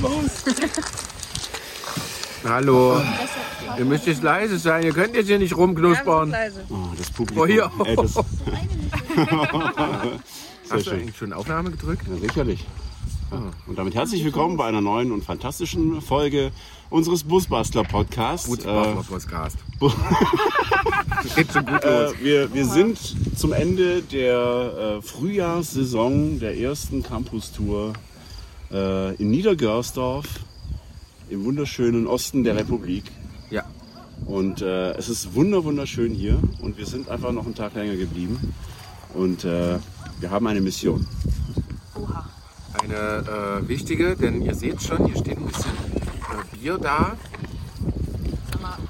Hallo. Ihr müsst jetzt leise sein. Ihr könnt jetzt hier nicht rumknuspern. Oh, das Oh, Publikum. hier. Ey, das, sehr Hast du eigentlich schon Aufnahme gedrückt? Ja, sicherlich. Ja. Und damit herzlich willkommen bei einer neuen und fantastischen Folge unseres Busbastler Podcasts. Gut, Äh, Podcast. Geht schon gut äh, los. wir, wir sind zum Ende der äh, Frühjahrssaison der ersten Campus-Tour äh, in Niedergörsdorf im wunderschönen Osten der Republik. Ja. Und äh, es ist wunder wunderschön hier und wir sind einfach noch einen Tag länger geblieben. Und äh, wir haben eine Mission. Eine äh, wichtige, denn ihr seht schon, hier steht ein bisschen äh, Bier da.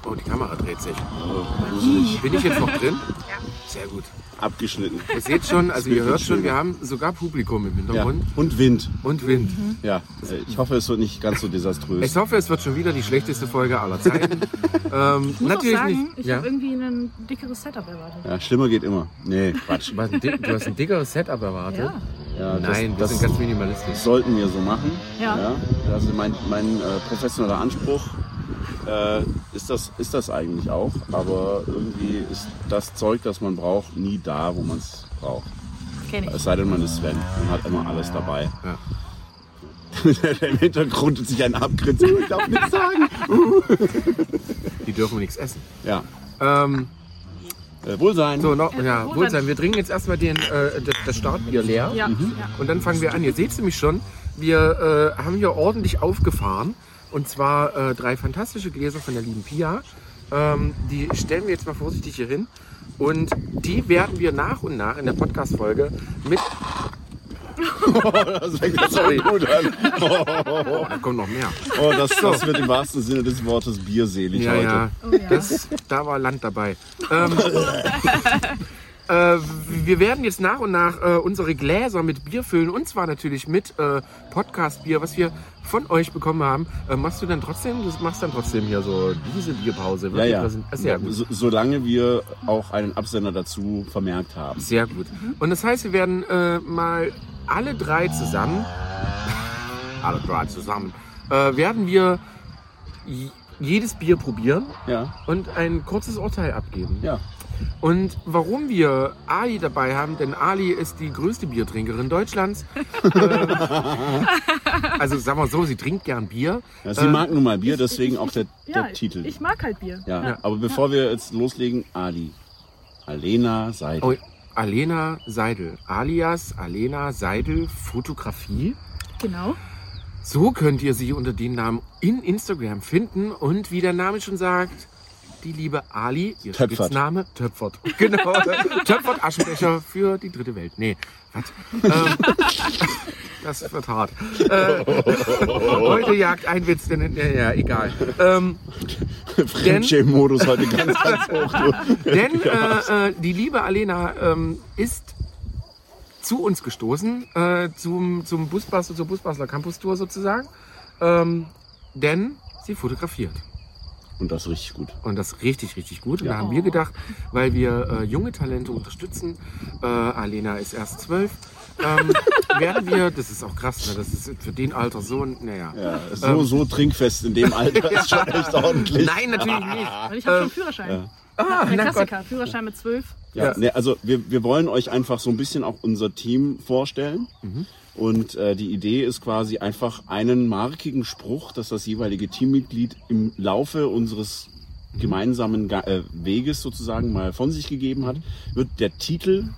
Oh, die Kamera dreht sich. Bin ich jetzt noch drin? Ja. Sehr gut. Abgeschnitten. Ihr seht schon, also ihr hört schon, wir haben sogar Publikum im Ja. Hintergrund Und Wind. und Wind. Ja, äh, ich hoffe, es wird nicht ganz so desaströs. Ich hoffe, es wird schon wieder die schlechteste Folge aller Zeiten. ähm, Ich muss natürlich auch sagen, nicht. ich Ja? habe irgendwie ein dickeres Setup erwartet. Ja, schlimmer geht immer. Nee, Quatsch. Was, ein dick- du hast ein dickeres Setup erwartet? Ja. Ja, das, Nein, wir das, sind ganz minimalistisch. sollten wir so machen. Ja. Also mein, mein äh, professioneller Anspruch äh, ist, das, ist das eigentlich auch. Aber irgendwie ist das Zeug, das man braucht, nie da, wo man es braucht. Kenn ich. Es sei denn, man ist Sven und hat immer alles dabei. Ja. Im Hintergrund sich ein abgrinst. Ich darf nichts sagen. Die dürfen nichts essen. Ja. Ähm, Äh, Wohlsein. so, noch, ja, Wohlsein. Wohlsein. Wir trinken jetzt erstmal den, äh, das, das Startbier leer. Ja, ja. Und dann fangen wir an. Ihr seht es nämlich schon. Wir äh, haben hier ordentlich aufgefahren. Und zwar äh, drei fantastische Gläser von der lieben Pia. Ähm, die stellen wir jetzt mal vorsichtig hier hin. Und die werden wir nach und nach in der Podcast-Folge mit. Das fängt jetzt aber gut an. Oh, da kommt noch mehr. Oh, das, das wird im wahrsten Sinne des Wortes bierselig Ja, heute. ja. Oh, ja. Das, da war Land dabei. Ähm, äh, wir werden jetzt nach und nach äh, unsere Gläser mit Bier füllen und zwar natürlich mit äh, Podcast-Bier, was wir von euch bekommen haben. Äh, machst du dann trotzdem, du machst dann trotzdem hier so diese Bierpause? Ja, ja. Sehr gut. So, solange wir auch einen Absender dazu vermerkt haben. Sehr gut. Und das heißt, wir werden äh, mal alle drei zusammen, alle drei zusammen, äh, werden wir jedes Bier probieren Ja, und ein kurzes Urteil abgeben. ja. Und warum wir Ali dabei haben, denn Ali ist die größte Biertrinkerin Deutschlands. Ähm, also sagen wir so, sie trinkt gern Bier. ja sie Äh, mag nun mal Bier, deswegen auch der, Ja, der Titel. Ich mag halt Bier. ja. Ja. aber bevor wir jetzt loslegen, Ali. Alena Seidel. Oh, Alena Seidel, alias Alena Seidel Fotografie. Genau. So könnt ihr sie unter dem Namen in Instagram finden und wie der Name schon sagt, die liebe Ali, ihr Töpfert. Spitzname, Töpfert. Genau, Töpfert Aschenbecher für die dritte Welt. Nee, was? Ähm, das wird hart. Äh, heute jagt ein Witz, denn, ja, ja, egal. Ähm, Fremdschämen-Modus heute ganz, ganz hoch. Denn äh, äh, die liebe Alena ähm, ist zu uns gestoßen, äh, zum, zum Busbastler, zur Busbastler Campus Tour sozusagen. Ähm, denn sie fotografiert. Und das richtig gut. Und das richtig, richtig gut. Und Ja. da haben wir gedacht, weil wir äh, junge Talente unterstützen, äh, Alena ist erst zwölf, ähm, werden wir, das ist auch krass, ne? das ist für den Alter so, ein- naja. Ja, so, Ähm. so trinkfest in dem Alter ist schon echt ordentlich. Nein, natürlich nicht. Weil ich habe schon Führerschein. ja. Ah, Der Gott. Klassiker. Führerschein mit zwölf. Ja, Ja. Ne, also wir, wir wollen euch einfach so ein bisschen auch unser Team vorstellen. Und äh, die Idee ist quasi einfach einen markigen Spruch, dass das jeweilige Teammitglied im Laufe unseres gemeinsamen Ga äh, Weges sozusagen mal von sich gegeben hat, wird der Titel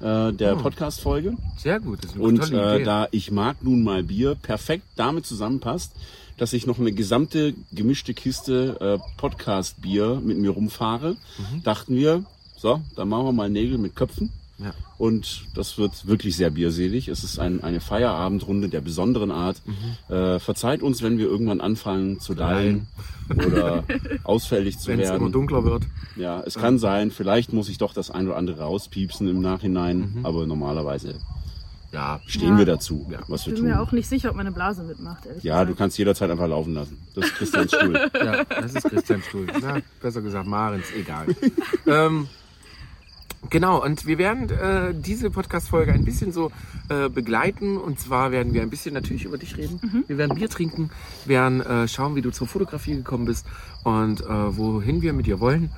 äh, der Oh. Podcast-Folge. Sehr gut, das ist eine Und tolle äh, Idee. da ich mag nun mal Bier perfekt damit zusammenpasst, dass ich noch eine gesamte gemischte Kiste äh, Podcast-Bier mit mir rumfahre, Mhm. dachten wir, so, dann machen wir mal Nägel mit Köpfen. Ja. Und das wird wirklich sehr bierselig. Es ist ein, eine Feierabendrunde der besonderen Art. Mhm. Äh, verzeiht uns, wenn wir irgendwann anfangen zu lallen oder ausfällig zu Wenn es immer werden. dunkler wird. Ja, es kann sein, vielleicht muss ich doch das ein oder andere rauspiepsen im Nachhinein, Mhm. aber normalerweise Ja, stehen Ja. wir dazu, Ja. was wir Ich tun. bin mir auch nicht sicher, ob meine Blase mitmacht, ehrlich Ja, du gesagt. kannst jederzeit einfach laufen lassen. Das ist Christians Stuhl. Ja, das ist Christian Stuhl. Na, besser gesagt, Marens, egal. ähm, Genau, und wir werden äh, diese Podcast-Folge ein bisschen so äh, begleiten. Und zwar werden wir ein bisschen natürlich über dich reden. Wir werden Bier trinken, werden äh, schauen, wie du zur Fotografie gekommen bist und äh, wohin wir mit dir wollen.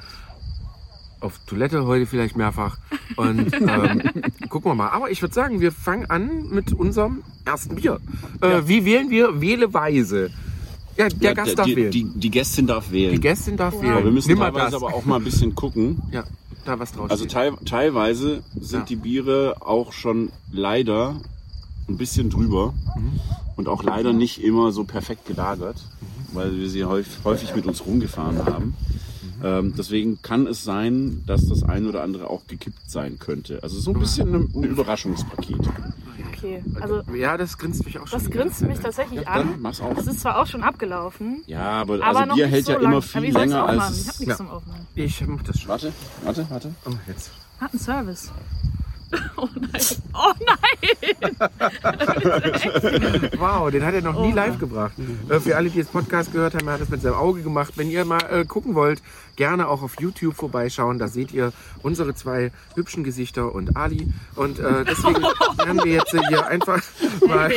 Auf Toilette heute vielleicht mehrfach. Und ähm, gucken wir mal. Aber ich würde sagen, wir fangen an mit unserem ersten Bier. Äh, Wie wählen wir? Wähle weise. Ja, der Ja, Gast darf die, wählen. Die, die Gästin darf wählen. Die Gästin darf wählen. aber wir müssen Nimm mal teilweise das. aber auch mal ein bisschen gucken. Ja, da was draus. Also teil, teilweise sind Ja. die Biere auch schon leider ein bisschen drüber Mhm. und auch leider nicht immer so perfekt gelagert, weil wir sie häufig, häufig mit uns rumgefahren haben. Ähm, deswegen kann es sein, dass das ein oder andere auch gekippt sein könnte. Also so ein bisschen ein, ein Überraschungspaket. Okay, also ja, das grinst mich auch schon. das grinst mich Zeit. tatsächlich Dann an. mach's auf. Es ist zwar auch schon abgelaufen, Ja, aber, aber also noch Bier hält so ja lang. immer viel länger aufmachen? als. Ich hab nichts Ja. zum Aufmachen. Ich mach das schon. Warte, warte, warte. Oh, jetzt. Hat einen Service. Oh nein. Oh nein. Wow, den hat er noch nie Oh. live gebracht. Äh, für alle, die das Podcast gehört haben, er hat das mit seinem Auge gemacht. Wenn ihr mal äh, gucken wollt, gerne auch auf YouTube vorbeischauen. Da seht ihr unsere zwei hübschen Gesichter und Ali. Und äh, deswegen werden wir jetzt hier einfach mal.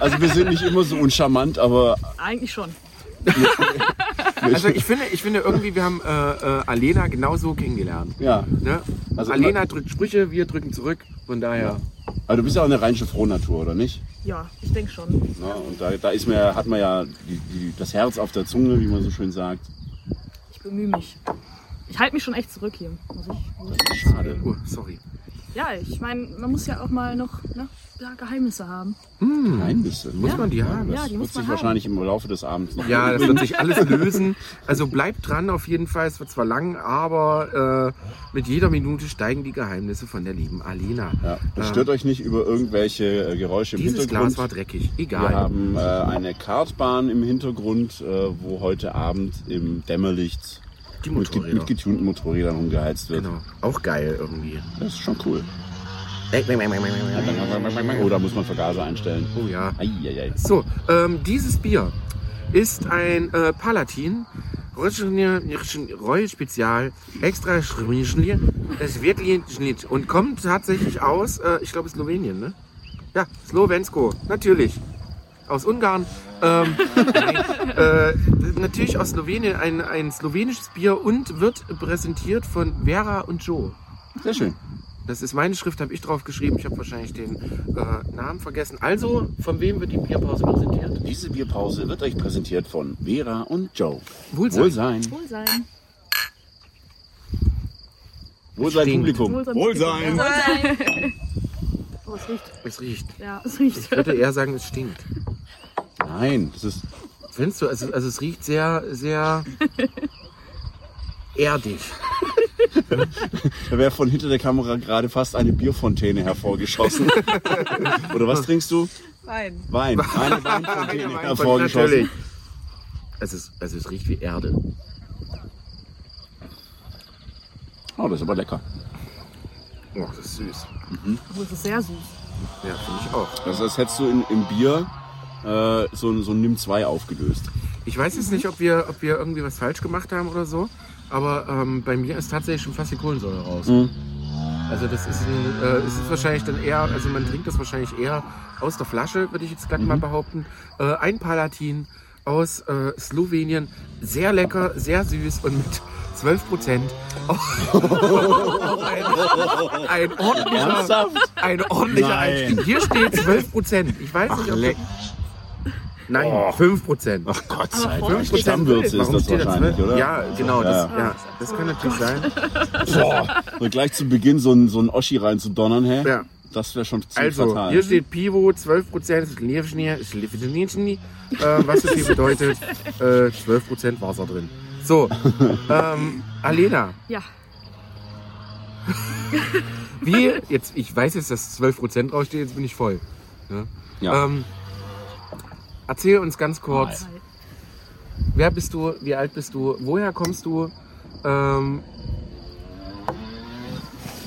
Also wir sind nicht immer so uncharmant, aber Eigentlich schon. Also ich finde, ich finde irgendwie, wir haben äh, äh, Alena genauso kennengelernt. ja. Ne? Also Alena drückt Sprüche, wir drücken zurück. Von daher. Aber du bist ja auch eine rheinische Frohnatur, oder nicht? Ja, ich denke schon. Na, und da, da ist man ja, hat man ja die, die, das Herz auf der Zunge, wie man so schön sagt. Ich bemühe mich. Ich halte mich schon echt zurück hier. Muss ich, muss ich Schade. Oh, sorry. Ja, ich meine, man muss ja auch mal noch ne, ja, Geheimnisse haben. Geheimnisse. Muss man die haben? Ja, die wird muss sich man haben. wahrscheinlich im Laufe des Abends noch Ja, das wird sich alles lösen. Also bleibt dran auf jeden Fall. Es wird zwar lang, aber äh, mit jeder Minute steigen die Geheimnisse von der lieben Alena. Ja, das stört euch nicht über irgendwelche äh, Geräusche im Dieses Hintergrund. Glas war dreckig. Wir Egal. haben äh, eine Kartbahn im Hintergrund, äh, wo heute Abend im Dämmerlicht Die mit, Motorräder. mit getunten Motorrädern rumgeheizt wird. Genau. Auch geil irgendwie. Das ist schon cool. Oh, da muss man Vergaser einstellen. Oh ja. Eieiei. So, ähm, dieses Bier ist ein äh, Palatin. Royal Spezial, extra Schmischli. Es wird Schnitt und kommt tatsächlich aus, äh, ich glaube, Slowenien, ne? Ja, Slowensko, natürlich. Aus Ungarn. Ähm, nein, äh, natürlich aus Slowenien, ein, ein slowenisches Bier und wird präsentiert von Vera und Joe. Sehr schön. Das ist meine Schrift, habe ich drauf geschrieben. Ich habe wahrscheinlich den äh, Namen vergessen. Also, von wem wird die Bierpause präsentiert? Diese Bierpause wird euch präsentiert von Vera und Joe. Wohlsein. Wohlsein. Wohlsein. Wohlsein Stinkt. Publikum. Wohlsein. Wohlsein. Oh, es riecht. Es riecht. Ja, es riecht. Ich würde eher sagen, es stinkt. Nein, das ist Findest du? Also, also es riecht sehr, sehr erdig. Da wäre von hinter der Kamera gerade fast eine Bierfontäne hervorgeschossen. Oder was trinkst du? Wein. Wein. Eine Weinfontäne Natürlich. hervorgeschossen. Es, ist, also es riecht wie Erde. Oh, das ist aber lecker. Oh, das ist süß. Oh, es ist sehr süß. Ja, finde ich auch. Das ist, als hättest du in, im Bier äh, so, so ein Nimm 2 aufgelöst. Ich weiß jetzt nicht, ob wir, ob wir irgendwie was falsch gemacht haben oder so, aber ähm, bei mir ist tatsächlich schon fast die Kohlensäure raus. Mhm. Also das ist, ein, äh, es ist wahrscheinlich dann eher, also man trinkt das wahrscheinlich eher aus der Flasche, würde ich jetzt gleich mal behaupten. Äh, ein Palatin aus äh, Slowenien, sehr lecker, sehr süß und mit 12 Prozent. ein, ein ordentlicher, Ernsthaft? ein ordentlicher Nein. Einstieg. Hier steht 12 Prozent. Ich weiß nicht, ob. Nein, Oh. 5 Prozent. Ach Gott sei Dank. steht Stammwürze ist Warum das wahrscheinlich, 12? oder? Ja, genau. Das, Ja. ja, das kann natürlich sein. Boah, und gleich zu Beginn so ein, so ein Oschi rein zu donnern, hä? Ja. Das wäre schon ziemlich Also, fatal. hier steht Pivo, 12% ist Levschnier, ist Levschnier, äh, was so viel bedeutet, äh, 12% Wasser drin. So, ähm, Alena, Ja. wie, jetzt, ich weiß jetzt, dass 12% draufsteht, jetzt bin ich voll. Ne? ja. Ähm, erzähl uns ganz kurz, wer bist du, wie alt bist du, woher kommst du, ähm,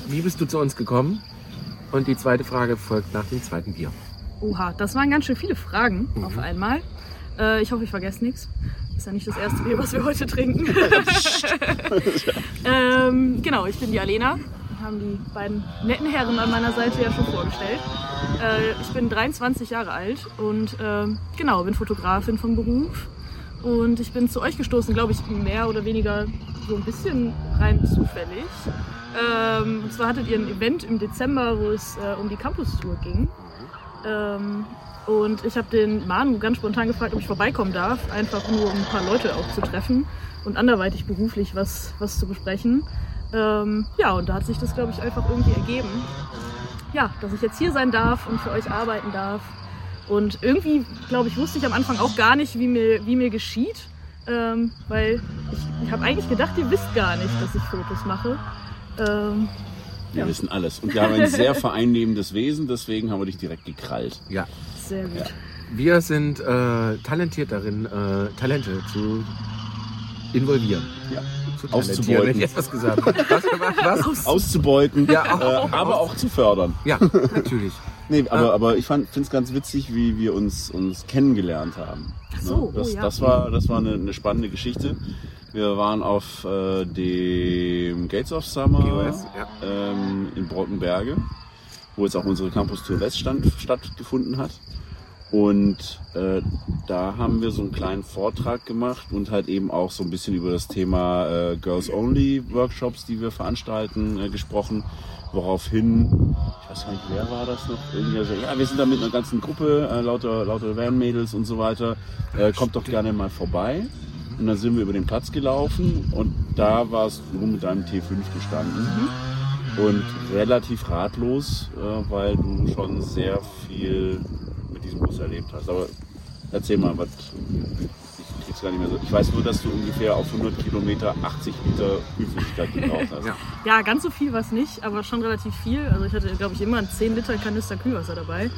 wie bist du zu uns gekommen? Und die zweite Frage folgt nach dem zweiten Bier. Oha, das waren ganz schön viele Fragen Mhm. auf einmal. Äh, ich hoffe, ich vergesse nichts. Ist ja nicht das erste Bier, was wir heute trinken. ähm, genau, ich bin die Alena, haben die beiden netten Herren an meiner Seite ja schon vorgestellt. Äh, ich bin 23 Jahre alt und äh, genau, bin Fotografin vom Beruf. Und ich bin zu euch gestoßen, glaube ich, mehr oder weniger so ein bisschen rein zufällig. Ähm, und zwar hattet ihr ein Event im Dezember, wo es äh, um die Campus-Tour ging. Ähm, und ich habe den Manu ganz spontan gefragt, ob ich vorbeikommen darf, einfach nur um ein paar Leute auch zu treffen und anderweitig beruflich was, was zu besprechen. Ähm, ja, und da hat sich das, glaube ich, einfach irgendwie ergeben. Ja, dass ich jetzt hier sein darf und für euch arbeiten darf. Und irgendwie, glaube ich, wusste ich am Anfang auch gar nicht, wie mir, wie mir geschieht. Ähm, weil ich, ich habe eigentlich gedacht, ihr wisst gar nicht, dass ich Fotos mache. Ähm, Wir Ja. wissen alles. Und wir haben ein sehr vereinnehmendes Wesen, deswegen haben wir dich direkt gekrallt. Ja. sehr gut. Ja. Wir sind äh, talentiert darin, äh, Talente zu involvieren. Ja. Zu Auszubeuten. hätte ich jetzt was gesagt. Was, was, was? Auszubeuten, Ja, äh, auch- aber auch zu fördern. Ja, natürlich. Nee, aber, aber ich finde es ganz witzig, wie wir uns, uns kennengelernt haben. Ach so, Ne? das, oh ja. das war, das war eine, eine spannende Geschichte. Wir waren auf äh, dem Gates of Summer GOS, ja. ähm, in Brockenberge, wo jetzt auch unsere Campus Tour West stand, stattgefunden hat. Und äh, da haben wir so einen kleinen Vortrag gemacht und halt eben auch so ein bisschen über das Thema äh, Girls Only Workshops, die wir veranstalten, äh, gesprochen. Woraufhin, ich weiß gar nicht, wer war das noch? Irgendwie so, ja, wir sind da mit einer ganzen Gruppe, äh, lauter, lauter Van-Mädels und so weiter. Äh, kommt doch gerne mal vorbei. Und dann sind wir über den Platz gelaufen und da warst du mit deinem T5 gestanden. Und relativ ratlos, äh, weil du schon sehr viel mit diesem Bus erlebt hast. Aber erzähl mal, was. Ich gar nicht mehr so. Ich weiß nur, dass du ungefähr auf 100 Kilometer 80 Liter Kühlflüssigkeit gebraucht hast. Ja. Ja, ganz so viel war es nicht, aber schon relativ viel. Also ich hatte, glaube ich, immer einen 10 Liter Kanister Kühlwasser dabei,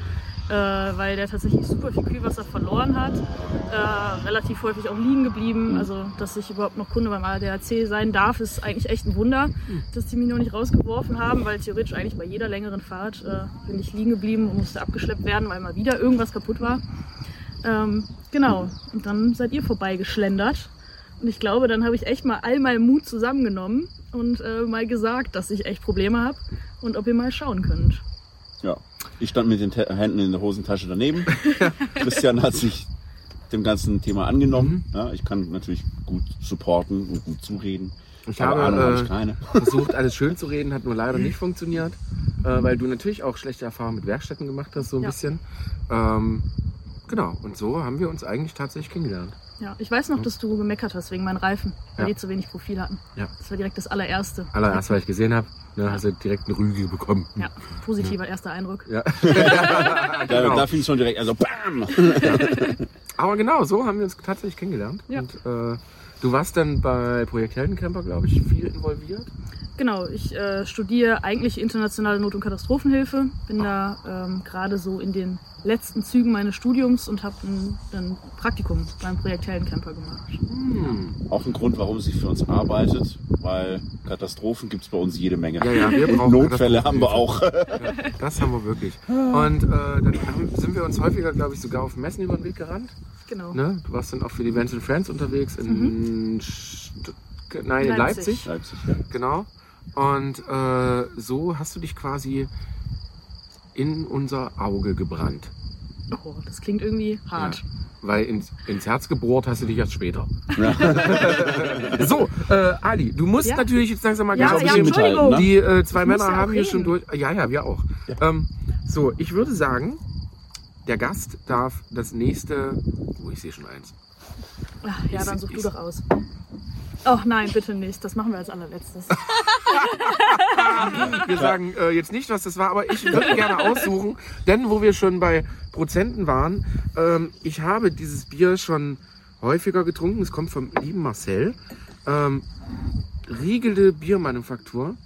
äh, weil der tatsächlich super viel Kühlwasser verloren hat. Äh, relativ häufig auch liegen geblieben. Also, dass ich überhaupt noch Kunde beim ADAC sein darf, ist eigentlich echt ein Wunder, dass die mich noch nicht rausgeworfen haben, weil theoretisch eigentlich bei jeder längeren Fahrt äh, bin ich liegen geblieben und musste abgeschleppt werden, weil mal wieder irgendwas kaputt war. Ähm, genau, und dann seid ihr vorbeigeschlendert. Und ich glaube, dann habe ich echt mal all meinen Mut zusammengenommen und äh, mal gesagt, dass ich echt Probleme habe und ob ihr mal schauen könnt. Ja. Ich stand mit den Ta Händen in der Hosentasche daneben. Christian hat sich dem ganzen Thema angenommen. Ja, ich kann natürlich gut supporten und gut zureden. Ich habe, Ahnung äh, ich keine. versucht, alles schön zu reden, hat nur leider nicht funktioniert, äh, weil du natürlich auch schlechte Erfahrungen mit Werkstätten gemacht hast, so ein Ja. bisschen. Ähm, genau, und so haben wir uns eigentlich tatsächlich kennengelernt. Ja, ich weiß noch, dass du gemeckert hast wegen meinen Reifen, weil Ja. die zu wenig Profil hatten. Ja. Das war direkt das allererste. Allererst, weil ich gesehen habe, ne, hast du direkt eine Rüge bekommen. Ja, positiver erster Eindruck. Ja. Da, genau. da fiel es schon direkt, also BAM! Aber genau, so haben wir uns tatsächlich kennengelernt. Ja. Und äh, du warst dann bei Projekt Heldencamper, glaube ich, viel involviert. Genau, ich äh, studiere eigentlich internationale Not- und Katastrophenhilfe, bin da ähm, gerade so in den letzten Zügen meines Studiums und habe ein, ein Praktikum beim Projekt Heldencamper gemacht. Hm. Auch ein Grund, warum sie für uns arbeitet, weil Katastrophen gibt es bei uns jede Menge. Ja, ja, wir brauchen Notfälle haben wir auch. Das haben wir wirklich. Und äh, dann sind wir uns häufiger, glaube ich, sogar auf Messen über den Weg gerannt. Genau. Ne? Du warst dann auch für die Events and Friends unterwegs in, St nein, in Leipzig. Leipzig. Leipzig, ja. Genau. Und äh, so hast du dich quasi in unser Auge gebrannt. Oh, das klingt irgendwie hart. Weil ins, ins Herz gebohrt hast du dich erst später. Ja. So, äh, Ali, du musst Ja. natürlich jetzt langsam mal Ja, ganz ja, Entschuldigung. mithalten. Die äh, zwei Ich Männer ja haben hier schon durch. Ja, ja, wir auch. Ähm, so, ich würde sagen, der Gast darf das nächste. Oh, ich sehe schon eins. Ach, ja, Ist- dann such du ist- doch aus. Oh nein, bitte nicht. Das machen wir als allerletztes. Wir sagen äh, jetzt nicht, was das war, aber ich würde gerne aussuchen, denn wo wir schon bei Prozenten waren, ähm, ich habe dieses Bier schon häufiger getrunken. Es kommt vom lieben Marcel. Ähm, Riegelde Biermanufaktur,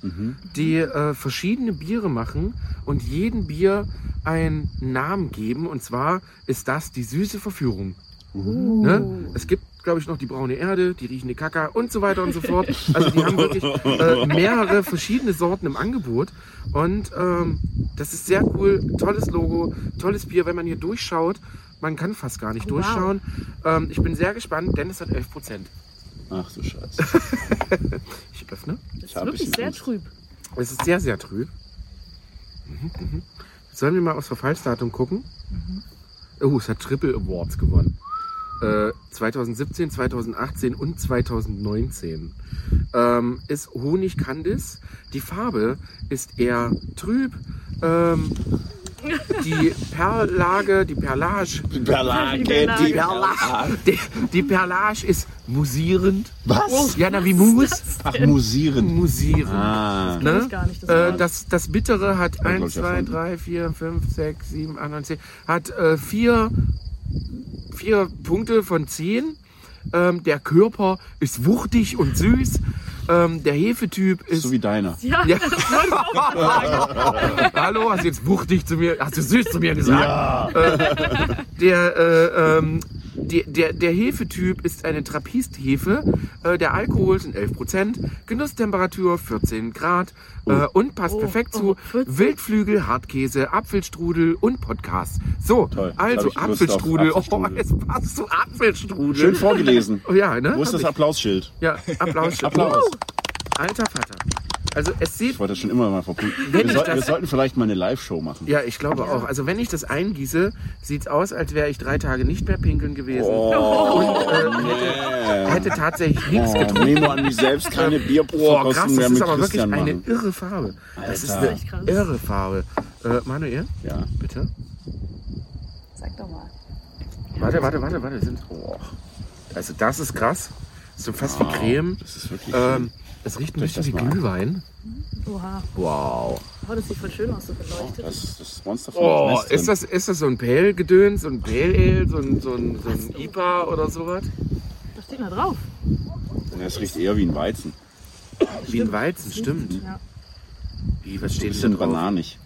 die äh, verschiedene Biere machen und jedem Bier einen Namen geben. Und zwar ist das die süße Verführung. Uh. Ne? Es gibt, glaube ich, noch die braune Erde, die riechende Kaka und so weiter und so fort. Also die haben wirklich äh, mehrere verschiedene Sorten im Angebot. Und ähm, das ist sehr cool. Tolles Logo, tolles Bier. Wenn man hier durchschaut, man kann fast gar nicht Oh, wow. durchschauen. Ähm, ich bin sehr gespannt, denn es hat 11 Prozent. Ach du Scheiße. Ich öffne. Das ist wirklich sehr Angst. trüb. Es ist sehr, sehr trüb. Mhm, mhm. Sollen wir mal aufs Verfallsdatum gucken? Oh, es hat Triple Awards gewonnen. Äh, 2017, 2018 und 2019. Ähm, ist Honig Candice. Die Farbe ist eher trüb. Ähm, die Perlage, die Perlage, Die Perlage, Die Perlage. die Perlage. die, die Perlage ist musierend. Was? Ja, na wie Mus. Ach, musieren. Musierend. Ah. Kenn Ne? ich gar nicht, das äh, das, das Bittere hat glaub 1, ich, 2, erfunden. 3, 4, 5, 6, 7, 8, 9, 10. Hat äh, vier, vier Punkte von 10. Ähm, der Körper ist wuchtig und süß. Ähm, der Hefetyp ist. So wie deiner. ja, Ja. Hallo, hast du jetzt wuchtig zu mir, hast du süß zu mir gesagt? Äh, der, äh, ähm, die, der, der Hefetyp ist eine Trappisthefe. Äh, der Alkohol sind 11%, Genusstemperatur 14 Grad äh, und passt Oh, perfekt oh, zu 14? Wildflügel, Hartkäse, Apfelstrudel und Podcast. So, Toll. Also auf Apfelstrudel. Oh, Apfelstrudel. es passt zu Apfelstrudel. Schön vorgelesen. Oh, ja, ne? Wo ist Hab das ich. Applausschild? Ja, Applaus. Applaus. Alter Vater. Also es sieht Ich wollte das schon immer mal verpunkten. Wir, soll, wir sollten vielleicht mal eine Live-Show machen. Ja, ich glaube auch. Also wenn ich das eingieße, sieht's aus, als wäre ich drei Tage nicht mehr pinkeln gewesen. Oh, Und äh, hätte, hätte tatsächlich nichts oh, getrunken. Nehme an mich selbst keine Boah, krass, Bierverkostung mehr das mit ist aber wirklich Christian eine machen. irre Farbe. Das ist Alter. eine krass. irre Farbe. Äh, Manuel, Ja. bitte. Sag doch mal. Warte, warte, warte, warte. Sind, oh. Also das ist krass. Das ist so fast wie Wow, Creme. Das ist wirklich Ähm, es riecht ein bisschen wie das mal Glühwein. Oha. Wow. Oh, das sieht voll schön aus, so beleuchtet. das, das Monster von Oh, ist das, ist das so ein Pale-Gedöns, so ein Pale Ale, so ein, so ein, so ein IPA oder sowas? Was steht da drauf? Ja, Es riecht eher wie ein Weizen. Wie ein Weizen, stimmt. Ja. Wie, was steht denn da drauf? bananig.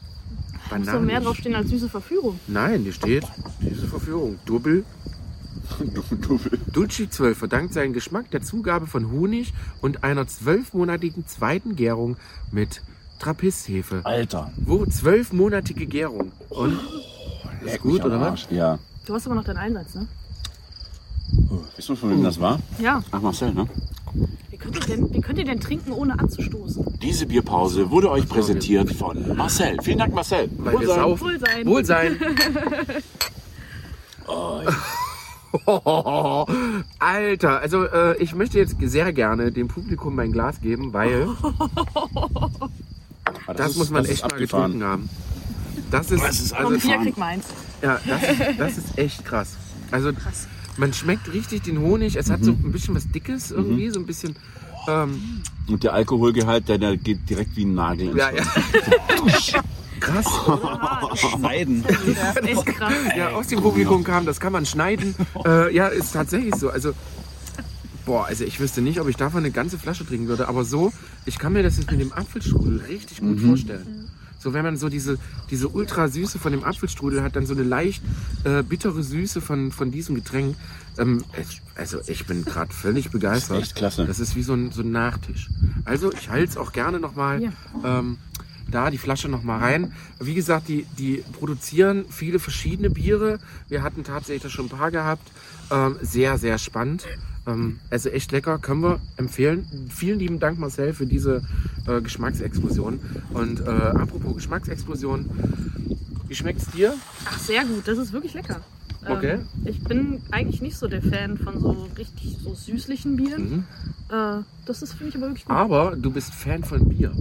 Muss doch mehr draufstehen als süße Verführung. Nein, hier steht diese Verführung. Double Du, du, Dulci 12 verdankt seinen Geschmack der Zugabe von Honig und einer zwölfmonatigen zweiten Gärung mit Trappisthefe. Alter. Wo? Zwölfmonatige Gärung. Und Leck gut, mich am oder was? Ja. Du hast aber noch deinen Einsatz, ne? Weißt du, von wem das war? Ja. Ach, Marcel, ne? Wie könnt ihr denn, wie könnt ihr denn trinken, ohne anzustoßen? Diese Bierpause wurde euch präsentiert von Marcel. Vielen Dank, Marcel. weil Wohlsein. Wohlsein. Wohlsein. Alter, also äh, ich möchte jetzt sehr gerne dem Publikum mein Glas geben, weil Ah, das, ist- muss man das echt mal abgefahren. getrunken haben. Das ist, Das ist Komm, also hier, krieg meins. ja, das, ist- das ist echt krass. Also Krass. man schmeckt richtig den Honig. Es hat so ein bisschen was Dickes irgendwie, so ein bisschen. Ähm, Und der Alkoholgehalt, der, der geht direkt wie ein Nagel ins ja, ja. Krass. Schneiden. Das ist echt krass. Ja, aus dem Publikum kam, das kann man schneiden. Äh, ja, ist tatsächlich so. Also, boah, also ich wüsste nicht, ob ich davon eine ganze Flasche trinken würde, aber so, ich kann mir das jetzt mit dem Apfelstrudel richtig gut vorstellen. So, wenn man so diese, diese Ultrasüße von dem Apfelstrudel hat, dann so eine leicht äh, bittere Süße von, von diesem Getränk. Ähm, ich, also ich bin gerade völlig begeistert. echt klasse. Das ist wie so ein, so ein Nachtisch. Also ich halte es auch gerne nochmal. Ja. Ähm, da die Flasche noch mal rein. Wie gesagt, die, die produzieren viele verschiedene Biere. Wir hatten tatsächlich schon ein paar gehabt. Ähm, sehr, sehr spannend. Ähm, also echt lecker, können wir empfehlen. Vielen lieben Dank, Marcel, für diese äh, Geschmacksexplosion. Und äh, apropos Geschmacksexplosion, wie schmeckt's dir? Ach, sehr gut. Das ist wirklich lecker. Okay. Ähm, ich bin eigentlich nicht so der Fan von so richtig so süßlichen Bieren. Mhm. Äh, das ist, finde ich aber wirklich gut. Aber du bist Fan von Bier.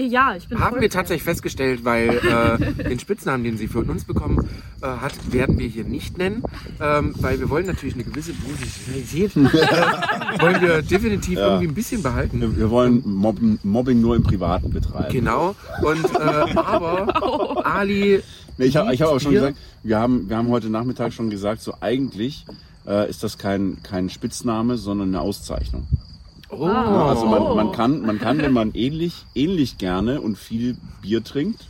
Ja, ich bin Haben wir tatsächlich festgestellt, weil äh, den Spitznamen, den sie von uns bekommen äh, hat, werden wir hier nicht nennen, ähm, weil wir wollen natürlich eine gewisse Brutalität, äh, wollen wir definitiv Ja. irgendwie ein bisschen behalten. Wir, wir wollen Mobben, Mobbing nur im Privaten betreiben. Genau. Und äh, aber Ali, Nee, ich habe hab auch schon gesagt, wir haben, wir haben heute Nachmittag schon gesagt, so eigentlich äh, ist das kein, kein Spitzname, sondern eine Auszeichnung. Oh, Ah. Also man, man, Oh. kann, man kann, wenn man ähnlich, ähnlich gerne und viel Bier trinkt,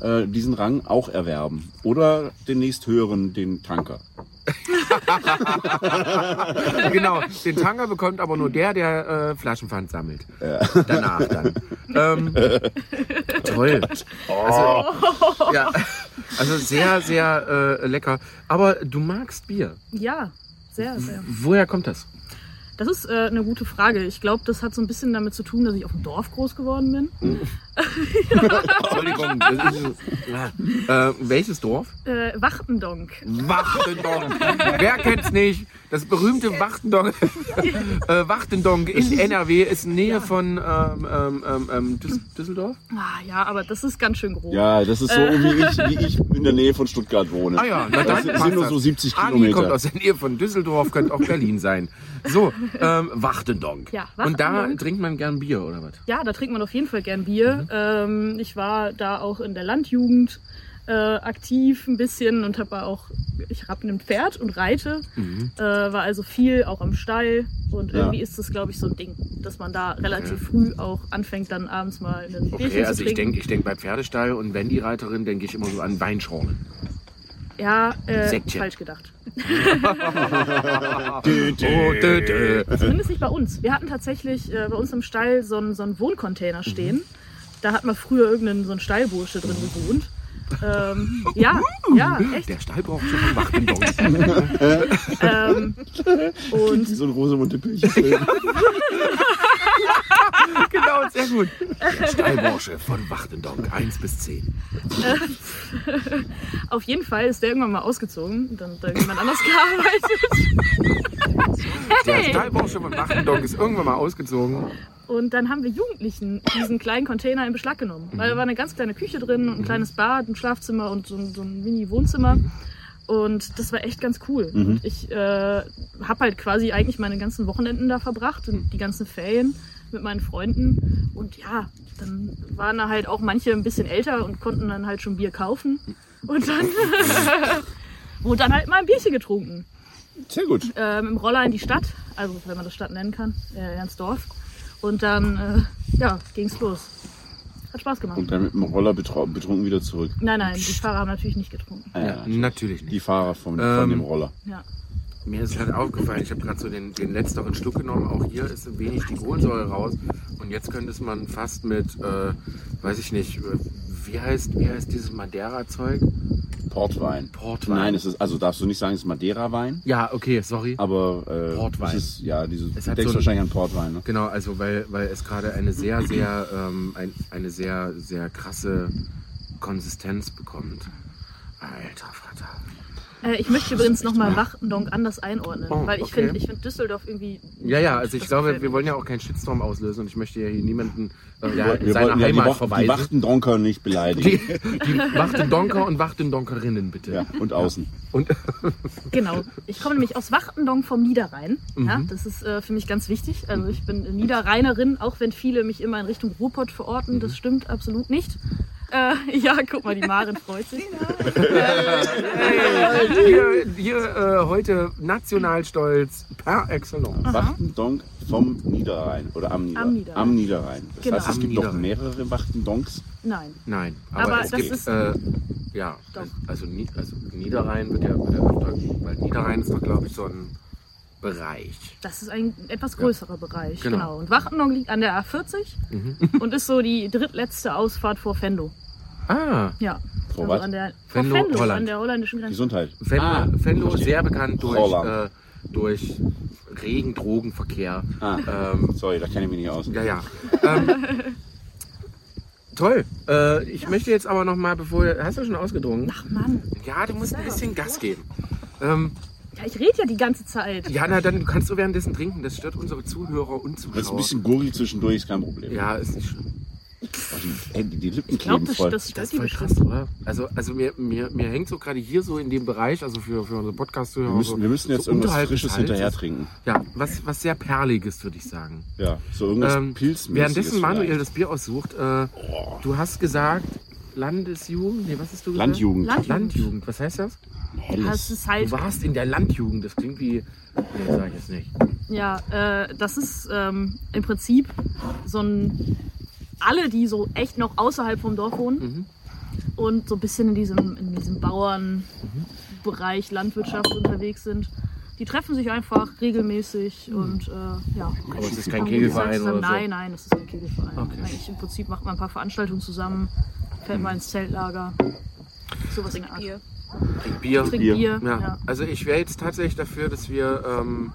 äh, diesen Rang auch erwerben. Oder den nächsthöheren, den Tanker. genau. Den Tanger bekommt aber nur der, der äh, Flaschenpfand sammelt. Danach dann. ähm, toll. Also, ja, also sehr, sehr äh, lecker. Aber du magst Bier. Ja, sehr, sehr. Woher kommt das? Das ist äh, eine gute Frage. Ich glaube, das hat so ein bisschen damit zu tun, dass ich auf dem Dorf groß geworden bin. Entschuldigung. Das ist, äh, welches Dorf? Äh, Wachtendonk. Wachtendonk. Wer kennt's nicht? Das berühmte Wachtendonk, äh, Wachtendonk in NRW ist Nähe von ähm, ähm, ähm, ähm, Düs Düsseldorf. Ah, ja, aber das ist ganz schön grob. Ja, das ist so, wie, ich, wie ich in der Nähe von Stuttgart wohne. Ah ja, na das sind nur so 70 Ani Kilometer. kommt aus der Nähe von Düsseldorf, könnte auch Berlin sein. So, ähm, Wachtendonk. Ja, Und da trinkt man gern Bier, oder was? Ja, da trinkt man auf jeden Fall gern Bier. Ähm, ich war da auch in der Landjugend äh, aktiv ein bisschen und habe auch, ich habe ein Pferd und reite, äh, war also viel auch am Stall und Ja. irgendwie ist das, glaube ich, so ein Ding, dass man da relativ früh auch anfängt, dann abends mal ein Bierchen Okay, also zu ich trinken. denke ich denk bei Pferdestall und wenn die Reiterin, denke ich immer so an Weinschorle. Ja, äh, falsch gedacht. Dö, dö. Oh, dö, dö. Zumindest nicht bei uns. Wir hatten tatsächlich äh, bei uns im Stall so einen, so einen Wohncontainer stehen. Da hat mal früher irgendein so ein Stallbursche drin gewohnt. Ähm, ja, ja, echt. Der Stall braucht schon mal Wachtendonk. Ähm, und Wie so ein Rosamunde Pilcher-Film. genau, sehr gut. Der Stallbursche von Wachtendonk, 1 bis 10. auf jeden Fall ist der irgendwann mal ausgezogen und dann hat da jemand anders gearbeitet. Der Stallbursche von Wachtendonk ist irgendwann mal ausgezogen. Und dann haben wir Jugendlichen diesen kleinen Container in Beschlag genommen. Weil da war eine ganz kleine Küche drin und ein kleines Bad, ein Schlafzimmer und so ein, so ein Mini-Wohnzimmer. Und das war echt ganz cool. Und ich äh, habe halt quasi eigentlich meine ganzen Wochenenden da verbracht und die ganzen Ferien mit meinen Freunden. Und ja, dann waren da halt auch manche ein bisschen älter und konnten dann halt schon Bier kaufen. Und dann wurde dann halt mal ein Bierchen getrunken. Sehr gut. Ähm, Im Roller in die Stadt, also wenn man das Stadt nennen kann, äh, ins Dorf. Und dann, äh, ja, ging's los. Hat Spaß gemacht. Und dann mit dem Roller betrunken wieder zurück. Nein, nein, die Fahrer haben natürlich nicht getrunken. Ah, Ja, natürlich nicht. Die Fahrer von, Ähm, von dem Roller. Ja. Mir ist halt aufgefallen, ich habe gerade so den, den letzteren Schluck genommen. Auch hier ist ein wenig die Kohlensäure raus. Und jetzt könnte es man fast mit, äh, weiß ich nicht, äh, wie heißt, wie heißt dieses Madeira-Zeug? Portwein. Portwein. Nein, es ist, also darfst du nicht sagen, es ist Madeira-Wein. Ja, okay, sorry. Aber äh, Portwein. Es ist, ja, diese, Es du denkst so ein- wahrscheinlich an Portwein. Ne? Genau, also weil, weil es gerade eine sehr, sehr, ähm, ein, eine sehr, sehr krasse Konsistenz bekommt. Alter Vater. Äh, ich möchte übrigens nochmal Wachtendonk anders einordnen, Oh, weil ich okay. finde ich find Düsseldorf irgendwie. Ja, ja, also ich glaube, wir wollen ja auch keinen Shitstorm auslösen und ich möchte ja hier niemanden äh, ja, wir in seiner wollten ja die, Heimat die. Wachtendonker nicht beleidigen. Die, die Wachtendonker und Wachtendonkerinnen, bitte. Ja, und außen. Und Genau. Ich komme nämlich aus Wachtendonk vom Niederrhein. Ja, Mhm. das ist äh, für mich ganz wichtig. Also ich bin Niederrheinerin, auch wenn viele mich immer in Richtung Ruhrpott verorten. Mhm. Das stimmt absolut nicht. Äh, ja, guck mal, die Maren freut sich. hier, hier äh, heute Nationalstolz par excellence. Wachtendonk vom Niederrhein. Oder am, Nieder Am Niederrhein. Am Niederrhein. Das Genau. heißt, es Am gibt noch Niederrhein. mehrere Wachtendonks. Nein. Nein, aber, Aber es das gibt, ist- äh, ja, Doch. also, Ni- also Niederrhein wird ja, wird ja öfter, weil Niederrhein ist doch, glaube ich, so ein Bereich. Das ist ein etwas größerer Bereich. Genau. Genau. Und Wachtendonk liegt an der A40 und ist so die drittletzte Ausfahrt vor Fendo. Ah, Ja. Vor also was? an der vor Venlo, Venlo, Holland. an der holländischen Grenze. Gesundheit. Venlo, Ah, Venlo sehr bekannt durch, äh, durch regen Drogenverkehr. Ah, Ähm, sorry, da kenne ich mich nicht aus. Ja, ja. Ähm, toll. Äh, ich möchte jetzt aber noch mal, bevor hast du schon ausgedrungen? Ach Mann. Ja, du musst ein bisschen Gas geben. Ähm, Ja, ich rede ja die ganze Zeit. ja, na dann kannst du währenddessen trinken. Das stört unsere Zuhörer und Wenn es ein Zuschauer. bisschen gurgelt zwischendurch, ist kein Problem. Ja, ist nicht schlimm. Oh, die, die Lippen Ich glaube, kleben das, voll. das Das stört ist voll krass, oder? Also, also mir, mir, mir hängt so gerade hier so in dem Bereich, also für, für unsere Podcast-Zuhörer. wir, müssen, so, wir müssen jetzt so irgendwas Frisches hinterher trinken. Ja, was, was sehr Perliges, würde ich sagen. Ja, so irgendwas Ähm, Pilzmäßiges währenddessen Manuel vielleicht. das Bier aussucht, äh, du hast gesagt, Landesjugend, nee, was hast du gesagt? Landjugend. Landjugend. Landjugend, was heißt das? Helles. ist Du halt, warst in der Landjugend, das klingt wie, nee, sag ich jetzt nicht. ja, äh, das ist ähm, im Prinzip so ein, alle, die so echt noch außerhalb vom Dorf wohnen Mhm. und so ein bisschen in diesem, in diesem Bauernbereich Landwirtschaft unterwegs sind, die treffen sich einfach regelmäßig und äh, ja. Aber es ist kein Kegelverein oder so? Nein, nein, das ist kein Kegelverein. Okay. Eigentlich im Prinzip macht man ein paar Veranstaltungen zusammen, fährt mal ins Zeltlager, sowas in der Art. Trink Bier. Trinkt Bier. Bier. Ja. Ja. Also ich wäre jetzt tatsächlich dafür, dass wir ähm,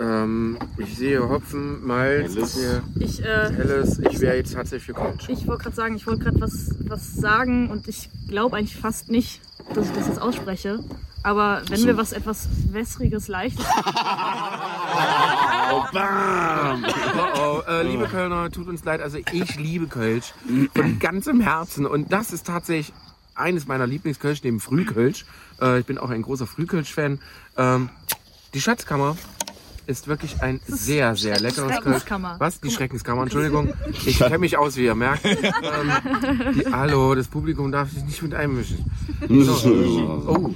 Ähm, ich sehe Hopfen, Malz, Helles. hier Ich, äh, Helles. Ich wäre jetzt tatsächlich für Kölsch. ich wollte gerade sagen, ich wollte gerade was, was sagen und ich glaube eigentlich fast nicht, dass ich das jetzt ausspreche. Aber wenn so. wir was etwas wässriges, leichtes Bam! Oh, oh, äh, liebe Kölner, tut uns leid. Also ich liebe Kölsch von ganzem Herzen. Und das ist tatsächlich eines meiner Lieblingskölsch neben Frühkölsch. Äh, ich bin auch ein großer Frühkölsch-Fan. Ähm, die Schatzkammer ist wirklich ein sehr, sehr leckeres Kölsch. Schreckenskammer. Was? Die Schreckenskammer, Entschuldigung. Ich kenne mich aus, wie ihr merkt. Ähm, die, hallo, das Publikum darf sich nicht mit einmischen. So. Oh.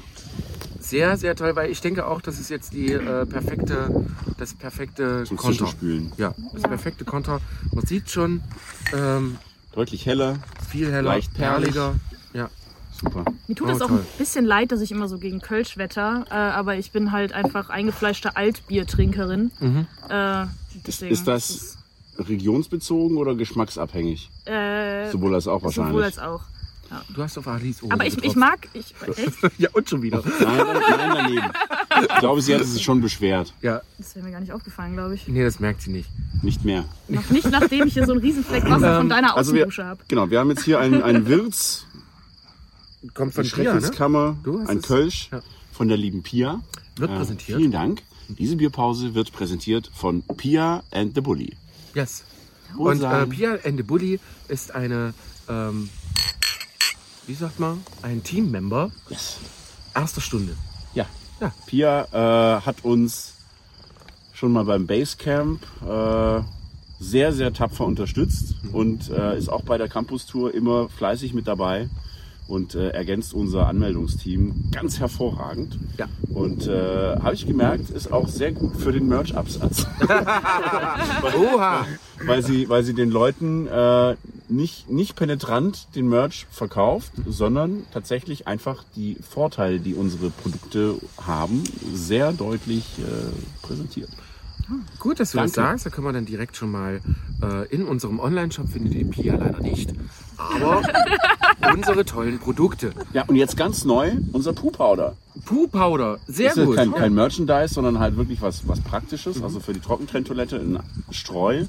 Sehr, sehr toll, weil ich denke auch, das ist jetzt die äh, perfekte, das perfekte Zum Konter. Ja, das perfekte Konter. Man sieht schon ähm, Deutlich heller. viel heller, Leicht perliger. Ja. Super. Mir tut Oh, es auch toll. ein bisschen leid, dass ich immer so gegen Kölsch wetter, äh, aber ich bin halt einfach eingefleischte Altbiertrinkerin. Mhm. Äh, deswegen Ist das regionsbezogen oder geschmacksabhängig? äh, Sowohl als auch wahrscheinlich. sowohl als auch. Du hast auf Alice Ohren Aber ich, ich mag, ich, echt? Ja, und schon wieder. Nein, nein, daneben. Ich glaube, sie hat es schon beschwert. Ja, Das wäre mir gar nicht aufgefallen, glaube ich. nee, das merkt sie nicht. Nicht mehr. Noch nicht, nachdem ich hier so einen Riesenfleck Wasser von deiner Also habe. genau, wir haben jetzt hier einen, einen Wirts, Kommt von ne? Schreckenskammer, hast ein Kölsch ja. von der lieben Pia. Wird Äh, präsentiert. Vielen Dank. Diese Bierpause wird präsentiert von Pia and the Bully. Yes. Und äh. Pia and the Bully ist eine, ähm, wie sagt man, ein Teammember Yes. erster Stunde. Ja. Ja. Pia äh, hat uns schon mal beim Basecamp äh, sehr, sehr tapfer unterstützt und äh, ist auch bei der Campus-Tour immer fleißig mit dabei und äh, ergänzt unser Anmeldungsteam ganz hervorragend. Ja. Und äh, habe ich gemerkt, ist auch sehr gut für den Merch-Absatz. Oha! weil sie, weil sie den Leuten äh, nicht, nicht penetrant den Merch verkauft, sondern tatsächlich einfach die Vorteile, die unsere Produkte haben, sehr deutlich äh, präsentiert. Gut, dass du das Danke. sagst. Da können wir dann direkt schon mal äh, in unserem Online-Shop findet ihr Pia leider nicht. Aber unsere tollen Produkte. Ja, und jetzt ganz neu, unser Poo Powder. Poo Powder, sehr Das ist gut. kein, kein Merchandise, sondern halt wirklich was, was Praktisches, also für die Trockentrenntoilette ein Streu.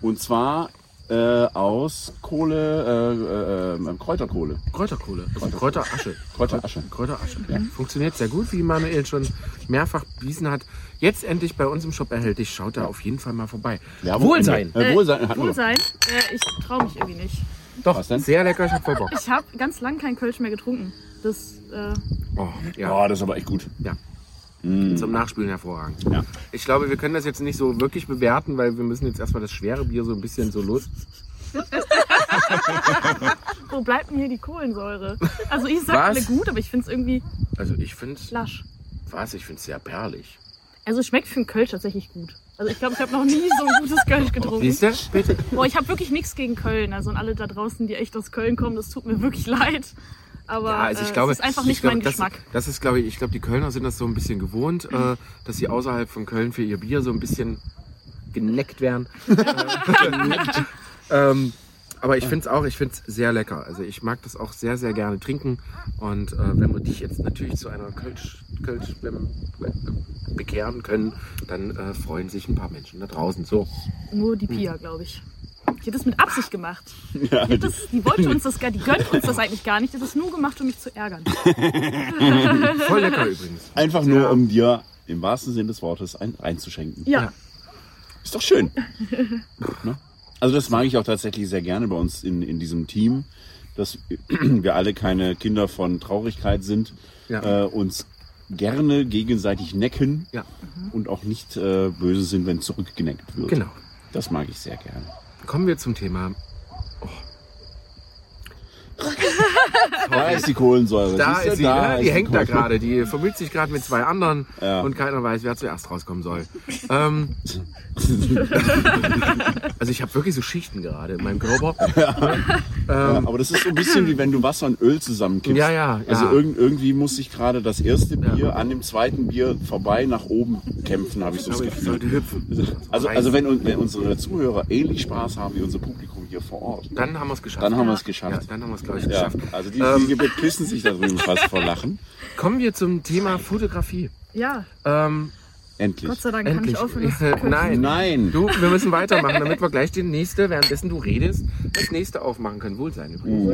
Und zwar äh, aus Kohle, äh, äh, äh, Kräuterkohle. Kräuterkohle, also Kräuterasche. Kräuterasche. Kräuterasche. Funktioniert sehr gut, wie Manuel schon mehrfach bewiesen hat. Jetzt endlich bei uns im Shop erhältlich. Schaut da auf jeden Fall mal vorbei. Werbung Wohlsein. Äh, Wohlsein. Wohlsein. Äh, ich traue mich irgendwie nicht. Doch, Was denn? sehr lecker, ich hab voll Bock. Ich habe ganz lang kein Kölsch mehr getrunken. Das, äh, Oh, ja, Oh, das ist aber echt gut. ja. Mm. Zum Nachspülen hervorragend. Ja. Ich glaube, wir können das jetzt nicht so wirklich bewerten, weil wir müssen jetzt erstmal das schwere Bier so ein bisschen so los. wo bleibt denn hier die Kohlensäure? Also ich sag Was? alle gut, aber ich finde es irgendwie Also ich finde lasch. was, ich finde es sehr perlig. Also es schmeckt für einen Kölsch tatsächlich gut. Also ich glaube, ich habe noch nie so ein gutes Kölsch getrunken. Siehst du? Bitte. Boah, ich habe wirklich nichts gegen Köln. Also und alle da draußen, die echt aus Köln kommen, das tut mir wirklich leid. Aber Ja, also ich äh, glaube, es ist einfach ich nicht glaube, mein das, Geschmack. Das ist, glaube ich, ich glaube, die Kölner sind das so ein bisschen gewohnt, äh, dass sie außerhalb von Köln für ihr Bier so ein bisschen geneckt werden. Äh, ähm, aber ich finde es auch, ich finde es sehr lecker. Also ich mag das auch sehr, sehr gerne trinken. Und äh, wenn wir dich jetzt natürlich zu einer Kölsch, Kölsch ähm, bekehren können, dann äh, freuen sich ein paar Menschen da draußen. So. Nur die Pia, glaube ich. Die hat das mit Absicht gemacht. Ja, Die, das, die wollte uns das gar, die gönnt uns das eigentlich gar nicht. Die hat das nur gemacht, um mich zu ärgern. Voll lecker übrigens. Einfach nur, um dir im wahrsten Sinne des Wortes ein, einzuschenken. Ja, Ja. Ist doch schön. ne? Also das mag ich auch tatsächlich sehr gerne bei uns in, in diesem Team, dass wir alle keine Kinder von Traurigkeit sind, Ja. äh, uns gerne gegenseitig necken Ja, und auch nicht äh, böse sind, wenn zurückgeneckt wird. genau. Das mag ich sehr gerne. Kommen wir zum Thema Da ist die Kohlensäure. Da ist sie, ne? die ist hängt da Kohlensäure. gerade. Die vermüllt sich gerade mit zwei anderen Ja. und keiner weiß, wer zuerst rauskommen soll. Ähm, also ich habe wirklich so Schichten gerade in meinem Körper. Ja, aber das ist so ein bisschen wie wenn du Wasser und Öl zusammenkippst. Ja, ja, ja. Also irgend, irgendwie muss sich gerade das erste Ja. Bier an dem zweiten Bier vorbei nach oben kämpfen, habe ich so das ich Gefühl. Also, also wenn, wenn unsere Zuhörer ähnlich Spaß haben wie unser Publikum hier vor Ort, Dann haben wir es geschafft. dann haben wir es ja, geschafft. dann haben wir es, glaube ich, Ja, geschafft. also die, Ähm. die bepissen sich da drüben fast vor Lachen. Kommen wir zum Thema Fotografie. ja. Ähm, Endlich. Gott sei Dank kann Endlich. ich aufhören. Nein. Nein. Du, wir müssen weitermachen, damit wir gleich die nächste, währenddessen du redest, das nächste aufmachen können. Wohlsein übrigens.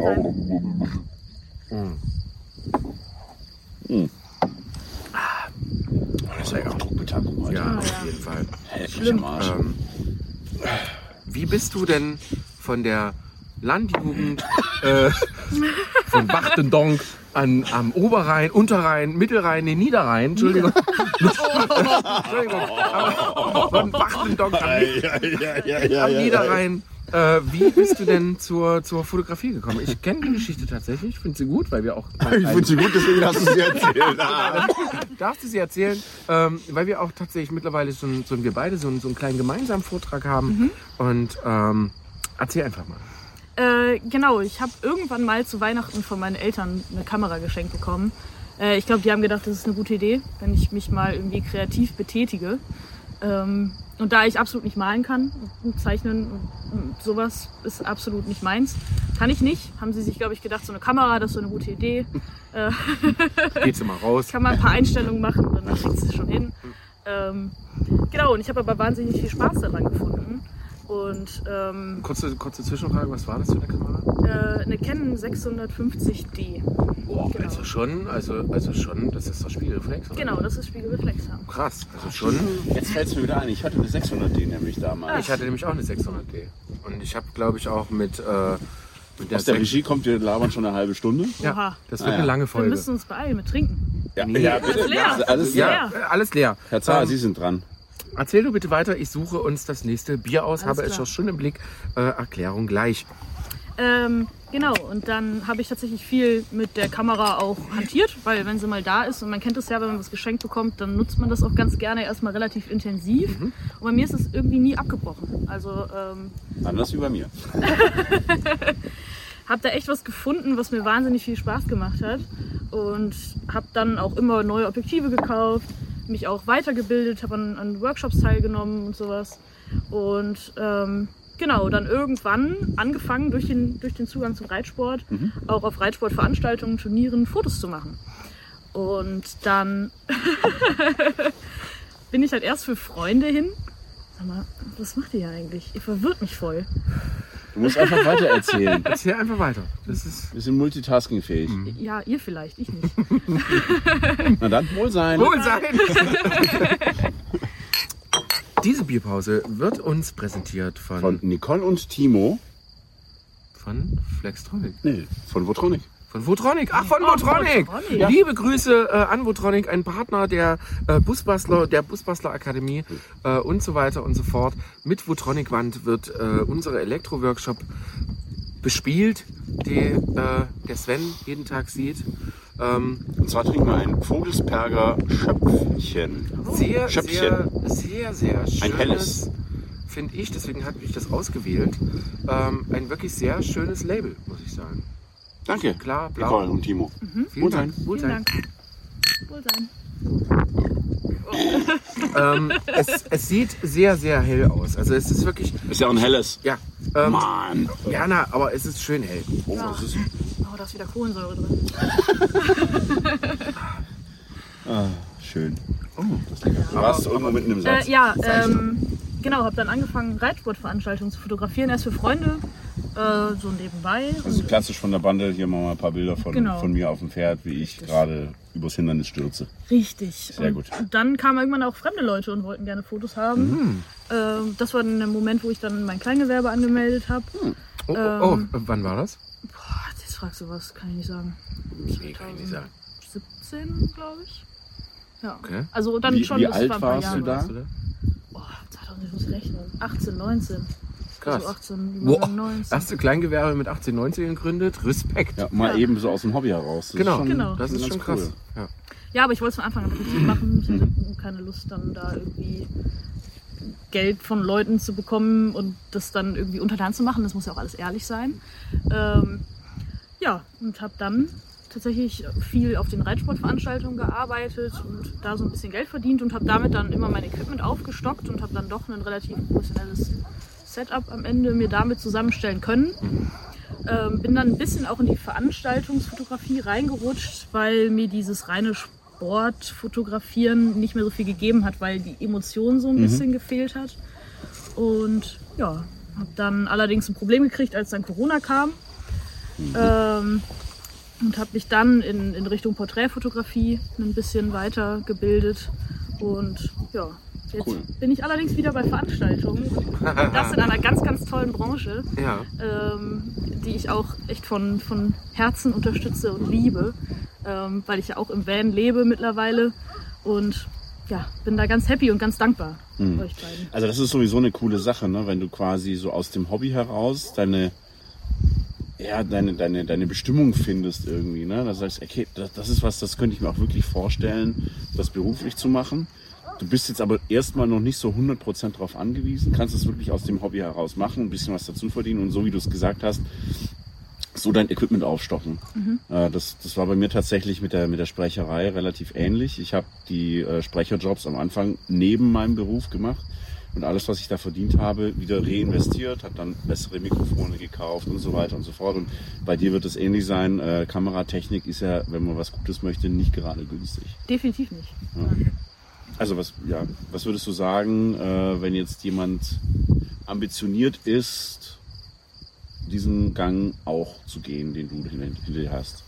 Das ist ja auch Druckbetankung heute. Ja, auf jeden Fall. Arsch. Ähm, wie bist du denn von der Landjugend äh, von Wachtendonk an, am Oberrhein, Unterrhein, Mittelrhein, nee, Niederrhein, Entschuldigung. Entschuldigung. aber Von Wachtendonk am, am Niederrhein. Äh, wie bist du denn zur, zur Fotografie gekommen? Ich kenne die Geschichte tatsächlich, finde sie gut, weil wir auch. Ich finde sie gut, deswegen hast du sie erzählt. Ah. Darfst du sie erzählen? Ähm, weil wir auch tatsächlich mittlerweile so, ein- so wir beide so, so einen kleinen gemeinsamen Vortrag haben. Und ähm, erzähl einfach mal. Äh, genau, ich habe irgendwann mal zu Weihnachten von meinen Eltern eine Kamera geschenkt bekommen. Äh, ich glaube, die haben gedacht, das ist eine gute Idee, wenn ich mich mal irgendwie kreativ betätige. Ähm, und da ich absolut nicht malen kann, und zeichnen, und sowas ist absolut nicht meins, kann ich nicht, haben sie sich, glaube ich, gedacht, so eine Kamera, das ist so eine gute Idee. Äh, Geht's immer raus. kann man ein paar Einstellungen machen und dann kriegt es schon hin. Ähm, genau, und ich habe aber wahnsinnig viel Spaß daran gefunden. Und ähm, Kurze, kurze Zwischenfrage, was war das für eine Kamera? äh, eine Canon 650D. Boah, Genau. also schon, also, also schon, das ist doch Spiegelreflex. Oder? Genau, das ist Spiegelreflex. Krass, also schon. Jetzt fällt es mir wieder ein, ich hatte eine 600D nämlich damals. Ich hatte nämlich auch eine 600D. Und ich habe, glaube ich, auch mit, äh, mit Aus der Regie kommt, wir labern schon eine halbe Stunde. Ja, Oha. das wird Ah, eine ja. lange Wir Folge. müssen uns beeilen mit Trinken. Ja, Nee. ja Alles bitte. leer. Alles ja, leer. äh, alles leer. Herr Zahler, Ähm, Sie sind dran. Erzähl du bitte weiter, ich suche uns das nächste Bier aus, Alles habe es klar. schon im Blick. Äh, Erklärung gleich. Ähm, genau, und dann habe ich tatsächlich viel mit der Kamera auch hantiert, weil wenn sie mal da ist und man kennt es ja, wenn man was geschenkt bekommt, dann nutzt man das auch ganz gerne erstmal relativ intensiv. Und bei mir ist es irgendwie nie abgebrochen. Also ähm, Anders wie bei mir. habe da echt was gefunden, was mir wahnsinnig viel Spaß gemacht hat. Und habe dann auch immer neue Objektive gekauft, mich auch weitergebildet, habe an, an Workshops teilgenommen und sowas. Und ähm, genau, dann irgendwann angefangen durch den, durch den Zugang zum Reitsport, auch auf Reitsportveranstaltungen, Turnieren Fotos zu machen. Und dann bin ich halt erst für Freunde hin. Sag mal, was macht ihr hier eigentlich? Ihr verwirrt mich voll. Du musst einfach weiter erzählen. Erzähl einfach weiter. Das ist Wir sind multitaskingfähig. Ja, ihr vielleicht, ich nicht. Na dann, wohl sein. wohl sein. Diese Bierpause wird uns präsentiert von, Von Nicole und Timo. von Flextronic. Nee, von Votronic. Von Votronic. Ach, von Oh, Votronic. Votronic. Ja. Liebe Grüße äh, an Votronic, ein Partner der äh, Busbastler, der Busbastler Akademie äh, und so weiter und so fort. Mit Votronic Wand wird äh, unsere Elektro-Workshop bespielt, die äh, der Sven jeden Tag sieht. Ähm, Und zwar trinken wir ein Vogelsperger Schöpfchen. sehr, Schöpfchen. sehr, sehr, sehr schönes, Ein helles. finde ich, deswegen habe ich das ausgewählt. Ähm, ein wirklich sehr schönes Label, muss ich sagen. Danke. Klar, blau. Nicole und Timo. Vielen Wohlsein. Dank. Vielen Wohlsein. Dank. Wohlsein. Ähm, es, es sieht sehr, sehr hell aus. Also es ist wirklich, Ist ja auch ein helles. ja, ähm, Mann. ja, na, aber es ist schön hell. Oh, Ja. das ist Oh, da ist wieder Kohlensäure drin. ah, schön. Oh, das Du warst irgendwo mitten im Satz. Äh, ja, ähm, genau, habe dann angefangen, Reitsportveranstaltungen zu fotografieren. Erst für Freunde, äh, so nebenbei. Also klassisch von der Bande, hier machen wir ein paar Bilder von, Genau. von mir auf dem Pferd, wie ich gerade übers Hindernis stürze. Richtig. Sehr und, gut. Und dann kamen irgendwann auch fremde Leute und wollten gerne Fotos haben. Ähm, das war dann der Moment, wo ich dann mein Kleingewerbe angemeldet habe. Oh, oh, oh, Ähm. wann war das? Boah, jetzt fragst du was, kann ich nicht sagen. Nee, kann ich nicht sagen. 17, glaube ich. Ja. Okay. Also dann Wie- schon wie das alt warst du Jahre. da? Warst du da? Boah, 2000, ich muss rechnen. 18, 19. Krass. Also 18, Boah, 19. erste Kleingewerbe mit 18, 19 gegründet. Respekt. Ja, mal Ja. eben so aus dem Hobby heraus. Das Genau, Ist schon, Genau. das ist ganz schon krass. cool. Ja. Ja, aber ich wollte es von Anfang an richtig machen. Ich hatte keine Lust, dann da irgendwie Geld von Leuten zu bekommen und das dann irgendwie unter der Hand zu machen. Das muss ja auch alles ehrlich sein. Ähm, ja, und habe dann tatsächlich viel auf den Reitsportveranstaltungen gearbeitet und da so ein bisschen Geld verdient und habe damit dann immer mein Equipment aufgestockt und habe dann doch ein relativ professionelles Setup am Ende mir damit zusammenstellen können. Ähm, bin dann ein bisschen auch in die Veranstaltungsfotografie reingerutscht, weil mir dieses reine Sportfotografieren nicht mehr so viel gegeben hat, weil die Emotion so ein Mhm. bisschen gefehlt hat. Und ja, habe dann allerdings ein Problem gekriegt, als dann Corona kam. Mhm. Ähm, und habe mich dann in, in Richtung Porträtfotografie ein bisschen weitergebildet. Und ja, jetzt Cool. bin ich allerdings wieder bei Veranstaltungen. Und das in einer ganz, ganz tollen Branche Ja. ähm, die ich auch echt von, von Herzen unterstütze und liebe, ähm, weil ich ja auch im Van lebe mittlerweile und ja, bin da ganz happy und ganz dankbar Mhm. euch beiden. Also das ist sowieso eine coole Sache, ne? wenn du quasi so aus dem Hobby heraus deine, ja, deine, deine, deine Bestimmung findest irgendwie. Ne? Da sagst okay, das, das ist was, das könnte ich mir auch wirklich vorstellen, das beruflich zu machen. Du bist jetzt aber erstmal noch nicht so 100% darauf angewiesen, kannst es wirklich aus dem Hobby heraus machen, ein bisschen was dazu verdienen und so wie du es gesagt hast, so dein Equipment aufstocken. Äh, das, das war bei mir tatsächlich mit der, mit der Sprecherei relativ ähnlich. Ich habe die äh, Sprecherjobs am Anfang neben meinem Beruf gemacht und alles, was ich da verdient habe, wieder reinvestiert, habe dann bessere Mikrofone gekauft und so weiter und so fort. Und bei dir wird es ähnlich sein. Äh, Kameratechnik ist ja, wenn man was Gutes möchte, nicht gerade günstig. Definitiv nicht. Also was, ja, was würdest du sagen, äh, wenn jetzt jemand ambitioniert ist, diesen Gang auch zu gehen, den du hinter, hinter dir hast?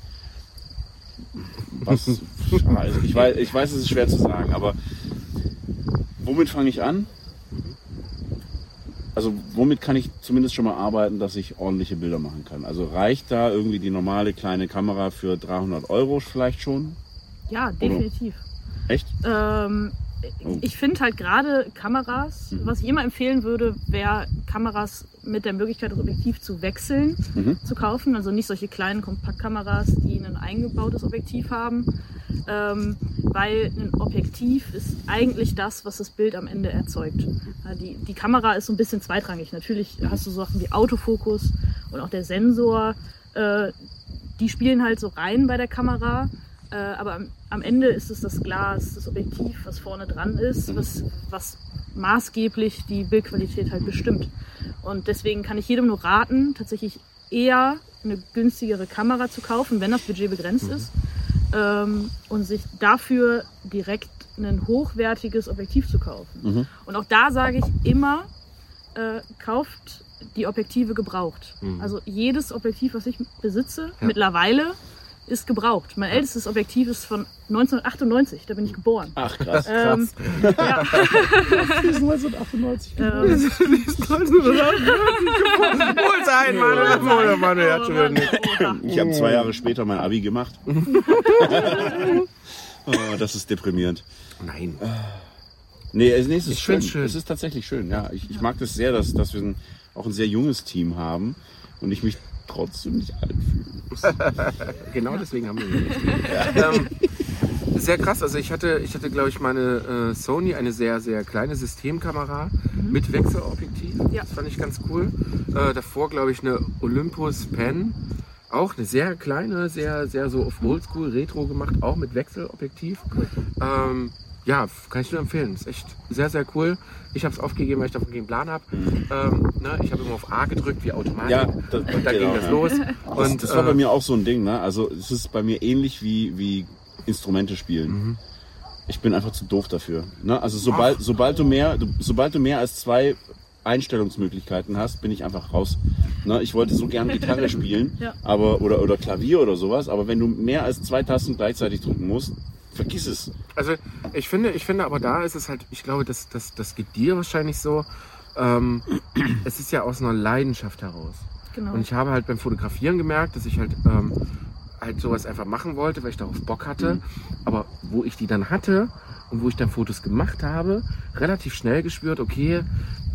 Was, also ich, weiß, ich weiß, es ist schwer zu sagen, aber womit fange ich an? Also womit kann ich zumindest schon mal arbeiten, dass ich ordentliche Bilder machen kann? Also reicht da irgendwie die normale kleine Kamera für 300 Euro vielleicht schon? Ja, definitiv. Echt? Ähm. Ich finde halt gerade Kameras, was ich immer empfehlen würde, wäre Kameras mit der Möglichkeit, das Objektiv zu wechseln, Mhm. zu kaufen. Also nicht solche kleinen Kompaktkameras, die ein eingebautes Objektiv haben. Ähm, weil ein Objektiv ist eigentlich das, was das Bild am Ende erzeugt. Die, die Kamera ist so ein bisschen zweitrangig. Natürlich hast du so Sachen wie Autofokus und auch der Sensor, äh, die spielen halt so rein bei der Kamera. Äh, aber am, am Ende ist es das Glas, das Objektiv, was vorne dran ist, was, was maßgeblich die Bildqualität halt bestimmt. Und deswegen kann ich jedem nur raten, tatsächlich eher eine günstigere Kamera zu kaufen, wenn das Budget begrenzt ist. Ähm, und sich dafür direkt ein hochwertiges Objektiv zu kaufen. Mhm. Und auch da sage ich immer, äh, kauft die Objektive gebraucht. Also jedes Objektiv, was ich besitze, Ja. mittlerweile ist gebraucht. Mein ältestes Objektiv ist von 1998, da bin ich geboren. Ach krass. Ähm, ja, Die sind 1998 ähm, Hol's ein, Mann. Oder Mann, er hat schon wieder. Ich habe zwei Jahre später mein Abi gemacht. oh, das ist deprimierend. Nein. Nee, es nee, es ist Ich schön. schön. Es ist tatsächlich schön, ja. Ich, ich mag das sehr, dass, dass wir ein, auch ein sehr junges Team haben und ich mich trotzdem nicht alt fühle. Genau deswegen haben wir ihn nicht. ähm, sehr krass. Also ich hatte, ich hatte, glaube ich, meine äh, Sony, eine sehr, sehr kleine Systemkamera mit Wechselobjektiv. Ja. Das fand ich ganz cool. Äh, davor, glaube ich, eine Olympus Pen. Auch eine sehr kleine, sehr, sehr so auf Oldschool Retro gemacht, auch mit Wechselobjektiv. Ähm, ja, kann ich nur empfehlen. Ist echt sehr, sehr cool. Ich habe es aufgegeben, weil ich davon keinen Plan habe. Ähm, ne, ich habe immer auf A gedrückt, wie Automatik. Ja, das- und dann genau, ging das ja. los. Das, Und, das war bei äh, mir auch so ein Ding, ne? Also es ist bei mir ähnlich wie, wie Instrumente spielen. Ich bin einfach zu doof dafür. Ne? Also sobald, sobald du mehr, sobald du mehr als zwei Einstellungsmöglichkeiten hast, bin ich einfach raus. Ne? Ich wollte so gern Gitarre spielen, Ja. aber oder, oder Klavier oder sowas, aber wenn du mehr als zwei Tasten gleichzeitig drücken musst, vergiss es. Also ich finde, ich finde aber da ist es halt, ich glaube, das, das, das geht dir wahrscheinlich so. Ähm, es ist ja aus einer Leidenschaft heraus. genau. Und ich habe halt beim Fotografieren gemerkt, dass ich halt, ähm, halt sowas einfach machen wollte, weil ich darauf Bock hatte. Aber wo ich die dann hatte und wo ich dann Fotos gemacht habe, relativ schnell gespürt, okay,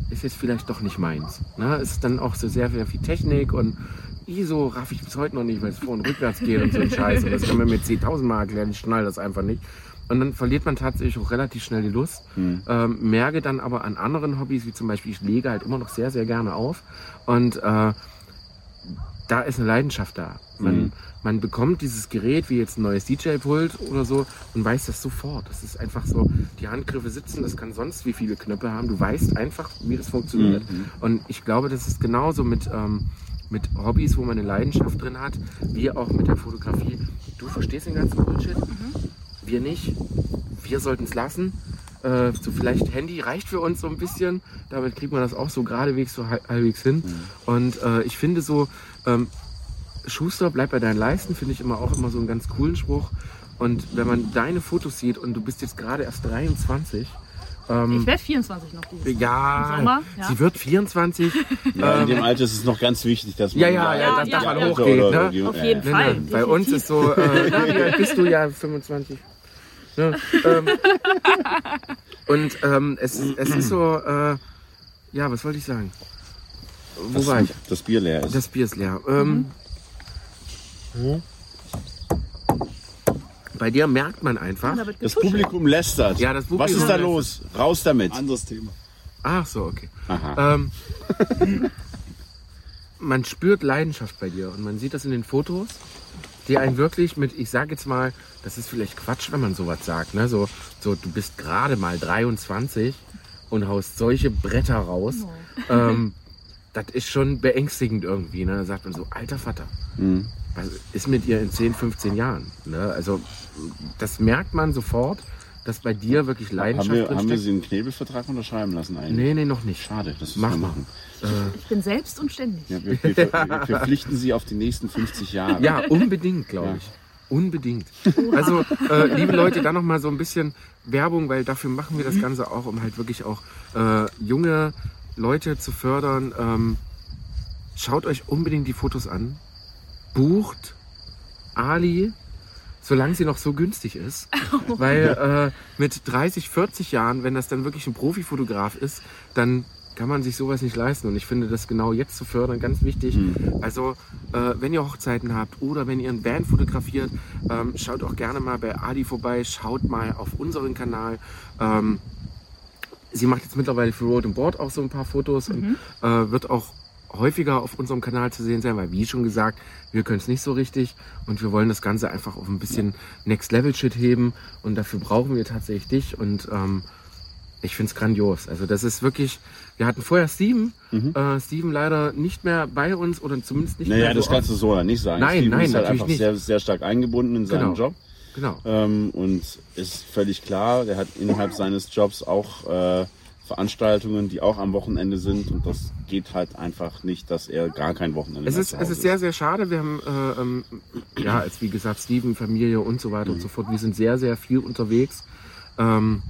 ist jetzt vielleicht doch nicht meins. Ne? Es ist dann auch so sehr, sehr viel Technik und ISO raff ich bis heute noch nicht, weil es vor und rückwärts geht und so ein Scheiß. Und das kann man mir 10.000 Mal erklären, ich schnall das einfach nicht. Und dann verliert man tatsächlich auch relativ schnell die Lust. Ähm, merke dann aber an anderen Hobbys, wie zum Beispiel, ich lege halt immer noch sehr, sehr gerne auf. Und äh, da ist eine Leidenschaft da. Man, Mhm. man bekommt dieses Gerät wie jetzt ein neues DJ-Pult oder so und weiß das sofort. Das ist einfach so, die Handgriffe sitzen, das kann sonst wie viele Knöpfe haben. Du weißt einfach, wie das funktioniert. Mhm. Und ich glaube, das ist genauso mit, ähm, mit Hobbys, wo man eine Leidenschaft drin hat, wie auch mit der Fotografie. Du verstehst den ganzen Bullshit. wir nicht. Wir sollten es lassen. Äh, so vielleicht Handy reicht für uns so ein bisschen. Damit kriegt man das auch so geradewegs so halb- halbwegs hin. Und äh, ich finde so, ähm, Schuster, bleib bei deinen Leisten, finde ich immer auch immer so einen ganz coolen Spruch. Und wenn man deine Fotos sieht und du bist jetzt gerade erst 23, ähm, Ich werde 24 noch dieses ja, Im Sommer, ja. sie wird 24. Ja, in dem Alter ist es noch ganz wichtig, dass man Ja, ja, ja, dass das da mal hochgeht, oder ne? Auf ja, jeden ja. Fall. Nein. Bei uns ist so, äh, bist du? Ja, 25. Ne? Ähm, und ähm, es, es ist so, äh, ja, was wollte ich sagen? Wo war ich? Das Bier leer ist. Das Bier ist leer. Ähm, Bei dir merkt man einfach. Da wird Das. Publikum lästert. Ja, das Publikum Was ist da los? Raus damit. Anderes Thema. Ach so, okay. Aha. Ähm, man spürt Leidenschaft bei dir und man sieht das in den Fotos, die einen wirklich mit, ich sage jetzt mal, das ist vielleicht Quatsch, wenn man sowas sagt, ne? So, so du bist gerade mal 23 und haust solche Bretter raus. Ähm, das ist schon beängstigend irgendwie, ne? Da sagt man so, alter Vater, Mhm. Was ist mit ihr in 10, 15 Jahren? Ne? Also das merkt man sofort, dass bei dir wirklich Haben Leidenschaft wir, haben wir drinsteckt. sie einen Knebelvertrag unterschreiben lassen eigentlich? Nee, nee, noch nicht. Schade, das müssen Mach wir mal. machen. Ich bin selbst und ständig. Ja, wir, wir, wir, wir verpflichten sie auf die nächsten 50 Jahre. Ja, unbedingt, glaube Ja. ich. Unbedingt. Also, äh, liebe Leute, da noch mal so ein bisschen Werbung, weil dafür machen wir das Ganze auch, um halt wirklich auch äh, junge Leute zu fördern. Ähm, schaut euch unbedingt die Fotos an. Bucht Ali, solange sie noch so günstig ist. Weil äh, mit 30, 40 Jahren, wenn das dann wirklich ein Profifotograf ist, dann kann man sich sowas nicht leisten. Und ich finde das genau jetzt zu fördern ganz wichtig. Also, äh, wenn ihr Hochzeiten habt oder wenn ihr ein Band fotografiert, ähm, schaut auch gerne mal bei Adi vorbei, schaut mal auf unseren Kanal. Ähm, sie macht jetzt mittlerweile für Road and Board auch so ein paar Fotos und äh, wird auch häufiger auf unserem Kanal zu sehen sein, weil wie schon gesagt, wir können es nicht so richtig und wir wollen das Ganze einfach auf ein bisschen Next Level Shit heben und dafür brauchen wir tatsächlich dich und ähm, ich finde es grandios. Also das ist wirklich, wir hatten vorher Steven, äh, Steven leider nicht mehr bei uns oder zumindest nicht Naja, mehr das so kannst du so nicht sagen. Nein, Steven nein, ist halt einfach nicht. sehr, sehr stark eingebunden in seinen Genau. Job. Genau. Ähm, und ist völlig klar, der hat innerhalb seines Jobs auch äh, Veranstaltungen, die auch am Wochenende sind. Und das geht halt einfach nicht, dass er gar kein Wochenende Es ist, es ist sehr, sehr schade. Wir haben, äh, ähm, ja, als wie gesagt, Steven, Familie und so weiter und so fort. Wir sind sehr, sehr viel unterwegs. Ähm,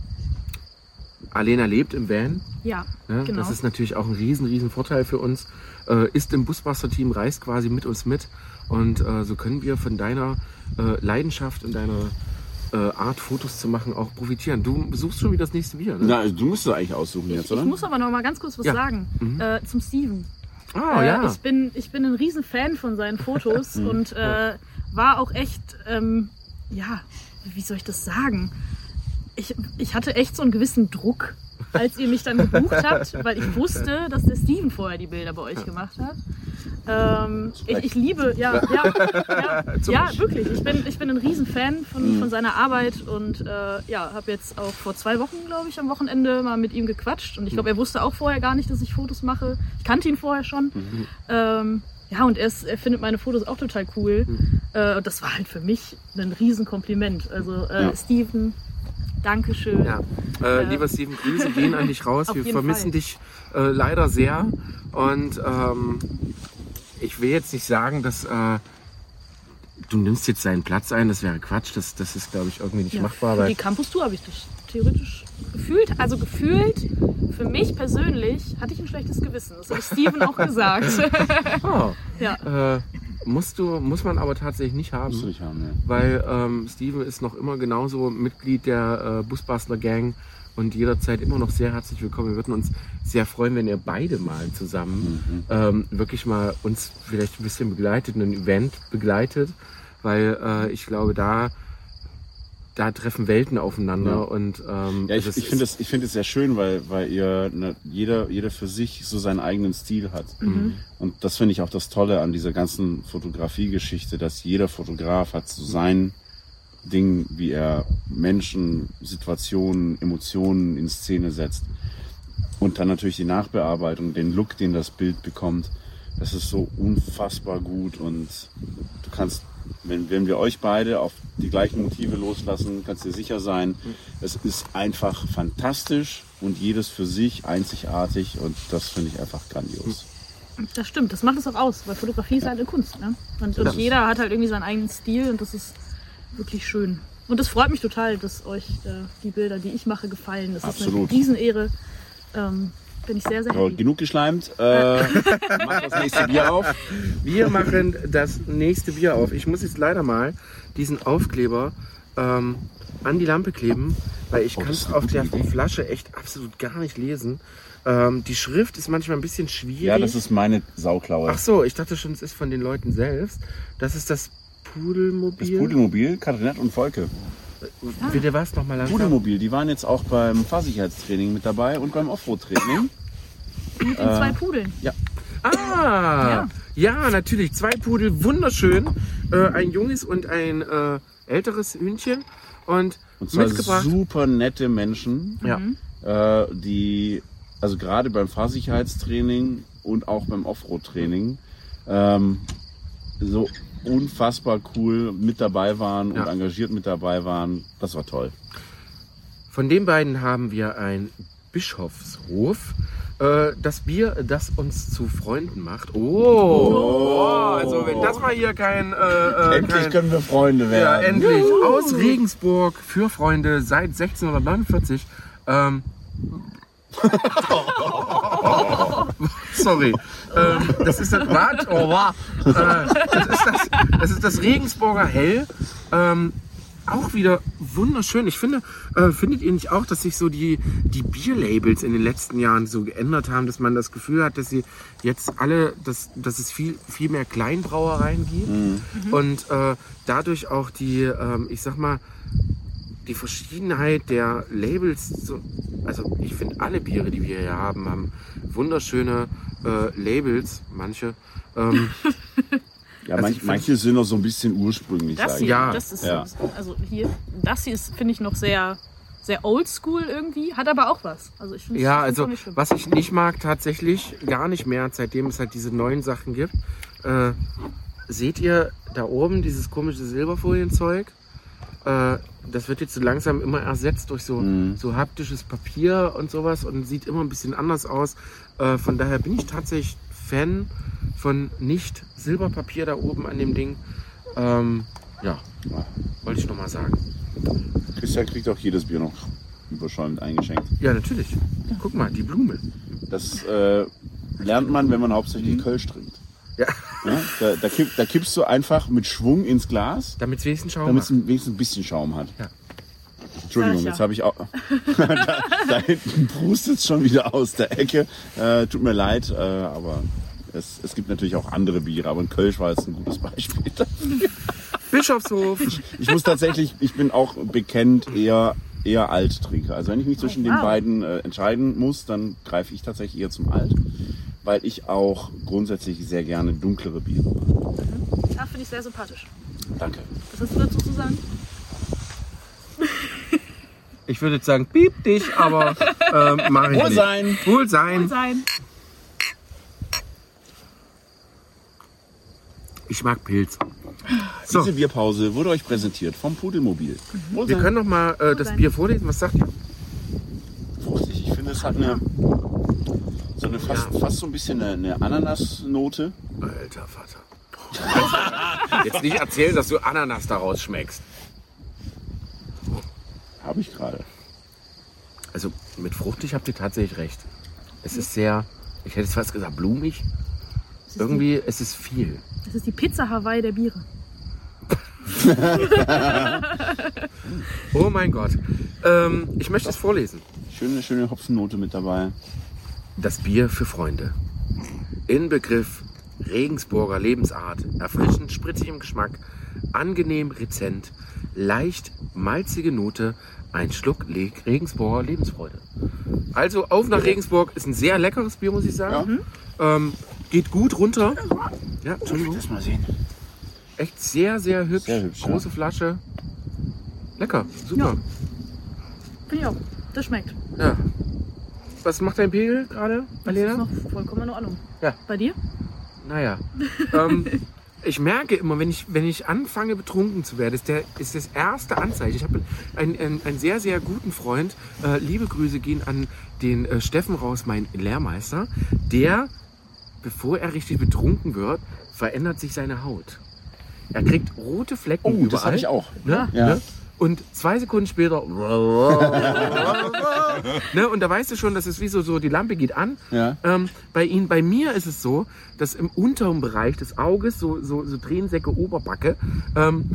Alena lebt im Van. Ja, Ne? genau. Das ist natürlich auch ein riesen, riesen Vorteil für uns. Äh, ist im Busbuster-Team, reist quasi mit uns mit. Und äh, so können wir von deiner äh, Leidenschaft und deiner äh, Art, Fotos zu machen, auch profitieren. Du besuchst schon wieder das nächste Bier, ne? Na, also du musst es eigentlich aussuchen jetzt, ich, oder? ich muss aber noch mal ganz kurz was Ja. sagen äh, zum Steven. Ah, äh, ja. ich, bin, ich bin ein riesen Fan von seinen Fotos und äh, war auch echt, ähm, ja, wie soll ich das sagen? Ich, ich hatte echt so einen gewissen Druck, als ihr mich dann gebucht habt, weil ich wusste, dass der Steven vorher die Bilder bei euch gemacht hat. Ähm, ich, ich liebe, ja, ja, ja, ja wirklich. Ich bin, ich bin ein riesen Fan von, von seiner Arbeit und äh, ja, habe jetzt auch vor zwei Wochen, glaube ich, am Wochenende mal mit ihm gequatscht und ich glaube, er wusste auch vorher gar nicht, dass ich Fotos mache. Ich kannte ihn vorher schon. Ähm, ja, und er, ist, er findet meine Fotos auch total cool. Äh, und das war halt für mich ein Riesenkompliment. Also äh, Ja. Steven, Dankeschön. Ja, äh, lieber Steven, Grüße gehen an dich raus. Auf Wir vermissen Fall. dich äh, leider sehr. Und ähm, ich will jetzt nicht sagen, dass äh, du nimmst jetzt seinen Platz ein. Das wäre Quatsch. Das, das ist, glaube ich, irgendwie nicht Ja, machbar. Weil, die Campus Tour habe ich dich theoretisch gefühlt, also gefühlt, für mich persönlich hatte ich ein schlechtes Gewissen. Das hat Steven auch gesagt. oh, ja. Musst du, muss man aber tatsächlich nicht haben. Musst du nicht haben, ja. weil ähm, Steven ist noch immer genauso Mitglied der äh, Busbastler Gang und jederzeit immer noch sehr herzlich willkommen. Wir würden uns sehr freuen, wenn ihr beide mal zusammen ähm, wirklich mal uns vielleicht ein bisschen begleitet, ein Event begleitet, weil äh, ich glaube, da da treffen Welten aufeinander Ja. und ähm, Ja, ich, ich finde es ich finde es sehr schön, weil, weil ihr ne, jeder, jeder für sich so seinen eigenen Stil hat. Und das finde ich auch das Tolle an dieser ganzen Fotografie-Geschichte, dass jeder Fotograf hat so sein Ding, wie er Menschen, Situationen, Emotionen in Szene setzt. Und dann natürlich die Nachbearbeitung, den Look, den das Bild bekommt. Das ist so unfassbar gut und du kannst wenn, wenn wir euch beide auf die gleichen Motive loslassen, kannst du dir sicher sein, es ist einfach fantastisch und jedes für sich einzigartig und das finde ich einfach grandios. Das stimmt, das macht es auch aus, weil Fotografie ist halt eine Kunst. Ne? Und, und jeder hat halt irgendwie seinen eigenen Stil und das ist wirklich schön. Und es freut mich total, dass euch äh, die Bilder, die ich mache, gefallen. Das ist Absolut. eine Riesenehre. Ähm, bin ich sehr, sehr happy. genug geschleimt. Äh, mach das nächste Bier auf. Wir machen das nächste Bier auf. Ich muss jetzt leider mal diesen Aufkleber ähm, an die Lampe kleben, weil ich Oh, kann es auf der Idee. Flasche echt absolut gar nicht lesen. Ähm, die Schrift ist manchmal ein bisschen schwierig. Ja, das ist meine Sauklaue. Ach so, ich dachte schon, es ist von den Leuten selbst. Das ist das Pudelmobil. Das Pudelmobil, Katrinette und Volke. Bitte was nochmal langsam? Pudelmobil, die waren jetzt auch beim Fahrsicherheitstraining mit dabei und beim Offroad-Training. Mit den zwei Pudeln. Ah, ja. natürlich. Zwei Pudel, wunderschön. Äh, ein junges und ein äh, älteres Hühnchen. Und, Und zwar mitgebracht. super nette Menschen, Ja. äh, die also gerade beim Fahrsicherheitstraining und auch beim Offroad-Training ähm, so unfassbar cool mit dabei waren Ja. und engagiert mit dabei waren. Das war toll. Von den beiden haben wir ein Bischofshof. Äh, das Bier, das uns zu Freunden macht. Oh, also wenn das mal hier kein... Äh, äh, Endlich kein können wir Freunde ja, werden. endlich. Aus Regensburg für Freunde seit 1649. Ähm, Sorry. Ähm, das ist das. Wart, oh, wa. äh, das, ist das, das ist das Regensburger Hell. Ähm, auch wieder wunderschön. Ich finde, äh, findet ihr nicht auch, dass sich so die, die Bierlabels in den letzten Jahren so geändert haben, dass man das Gefühl hat, dass sie jetzt alle, dass, dass es viel, viel mehr Kleinbrauereien gibt und äh, dadurch auch die, ähm, ich sag mal, die Verschiedenheit der Labels, so, also ich finde alle Biere, die wir hier haben, haben wunderschöne äh, Labels, manche. Ähm, Ja, Also manch, manche sind noch so ein bisschen ursprünglich, Das hier. Ja. das ist Ja. also hier, das hier ist, finde ich, noch sehr, sehr oldschool irgendwie, hat aber auch was. Also ich finde ja, also was ich nicht mag tatsächlich, gar nicht mehr, seitdem es halt diese neuen Sachen gibt. Äh, seht ihr da oben dieses komische Silberfolienzeug? Äh, das wird jetzt so langsam immer ersetzt durch so, Mhm. so haptisches Papier und sowas und sieht immer ein bisschen anders aus. Äh, von daher bin ich tatsächlich Fan von nicht Silberpapier da oben an dem Ding. Ähm, ja, wollte ich nochmal sagen. Christian kriegt auch jedes Bier noch überschäumend eingeschenkt. Ja, natürlich. Guck mal, die Blume. Das äh, lernt man, wenn man hauptsächlich Kölsch trinkt. Ja. Ja, da, da, kipp, da kippst du einfach mit Schwung ins Glas, Damit es wenigstens Schaum damit es wenigstens ein bisschen Schaum hat. Ja. Entschuldigung, ich jetzt habe ich auch. da, da hinten prustet schon wieder aus der Ecke. Äh, tut mir leid, äh, aber es, es gibt natürlich auch andere Biere, aber ein Kölsch war jetzt ein gutes Beispiel. Bischofshof. Ich muss tatsächlich, ich bin auch bekennt eher eher Alttrinker. Also wenn ich mich zwischen Oh, den beiden äh, entscheiden muss, dann greife ich tatsächlich eher zum Alt, weil ich auch grundsätzlich sehr gerne dunklere Biere mag. Ja, finde ich sehr sympathisch. Danke. Was hast du dazu zu sagen? Ich würde jetzt sagen, piep dich, aber ähm, mach ich Wohlsein. nicht. Wohlsein. Sein. Ich mag Pilz. So, Diese Bierpause wurde euch präsentiert vom Pudelmobil. wir können noch mal äh, das Bier vorlesen. Was sagt ihr? fruchtig. Ich finde, es hat eine so eine fast, fast so ein bisschen eine, eine Ananasnote. Alter Vater. Jetzt nicht erzählen, dass du Ananas daraus schmeckst. Habe ich gerade. Also mit fruchtig habt ihr tatsächlich recht. Es ist sehr, ich hätte es fast gesagt, blumig. Das ist, Irgendwie, es ist viel. die, das ist die Pizza Hawaii der Biere. Oh mein Gott. Ähm, ich möchte es vorlesen. Schöne, schöne Hopfennote mit dabei. Das Bier für Freunde. Inbegriff Regensburger Lebensart. Erfrischend, spritzig im Geschmack, angenehm, rezent, leicht malzige Note, ein Schluck Regensburger Lebensfreude. Also auf nach Regensburg ist ein sehr leckeres Bier, muss ich sagen. Ähm, geht gut runter. Ja, Entschuldigung. Das mal sehen. Echt sehr, sehr hübsch. Sehr hübsch, ja. Große Flasche. Lecker, super. Ich auch. Das schmeckt. Ja. Was macht dein Pegel gerade, Das ist Alena? noch vollkommen in Ordnung. Ja. Bei dir? Naja. ähm, ich merke immer, wenn ich, wenn ich anfange betrunken zu werden, ist, der, ist das erste Anzeichen. Ich habe einen, einen, einen sehr, sehr guten Freund. Äh, liebe Grüße gehen an den äh, Steffen raus, mein Lehrmeister. Der, bevor er richtig betrunken wird, verändert sich seine Haut. Er kriegt rote Flecken Oh, überall. das habe ich auch. Ne? Ja. Ne? Und zwei Sekunden später. ne? Und da weißt du schon, dass es wie so, so die Lampe geht an. Ja. Ähm, bei Ihnen, bei mir ist es so, dass im unteren Bereich des Auges, so, so, so Tränensäcke, Oberbacke, ähm,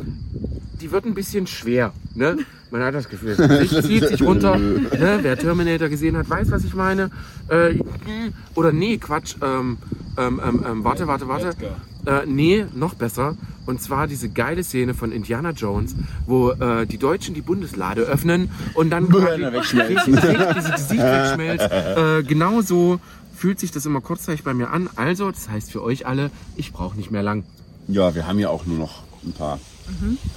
die wird ein bisschen schwer. Ne? Man hat das Gefühl, das Gesicht zieht sich runter. Ne? Wer Terminator gesehen hat, weiß, was ich meine. Äh, oder nee, Quatsch. Ähm, ähm, ähm, ähm, warte, warte, warte. Äh, nee, noch besser. Und zwar diese geile Szene von Indiana Jones, wo äh, die Deutschen die Bundeslade öffnen und dann wegschmelzen. Gesicht, dieses Gesicht wegschmelzt. Äh, genau so fühlt sich das immer kurzzeitig bei mir an. Also, das heißt für euch alle, ich brauche nicht mehr lang. Ja, wir haben ja auch nur noch ein paar.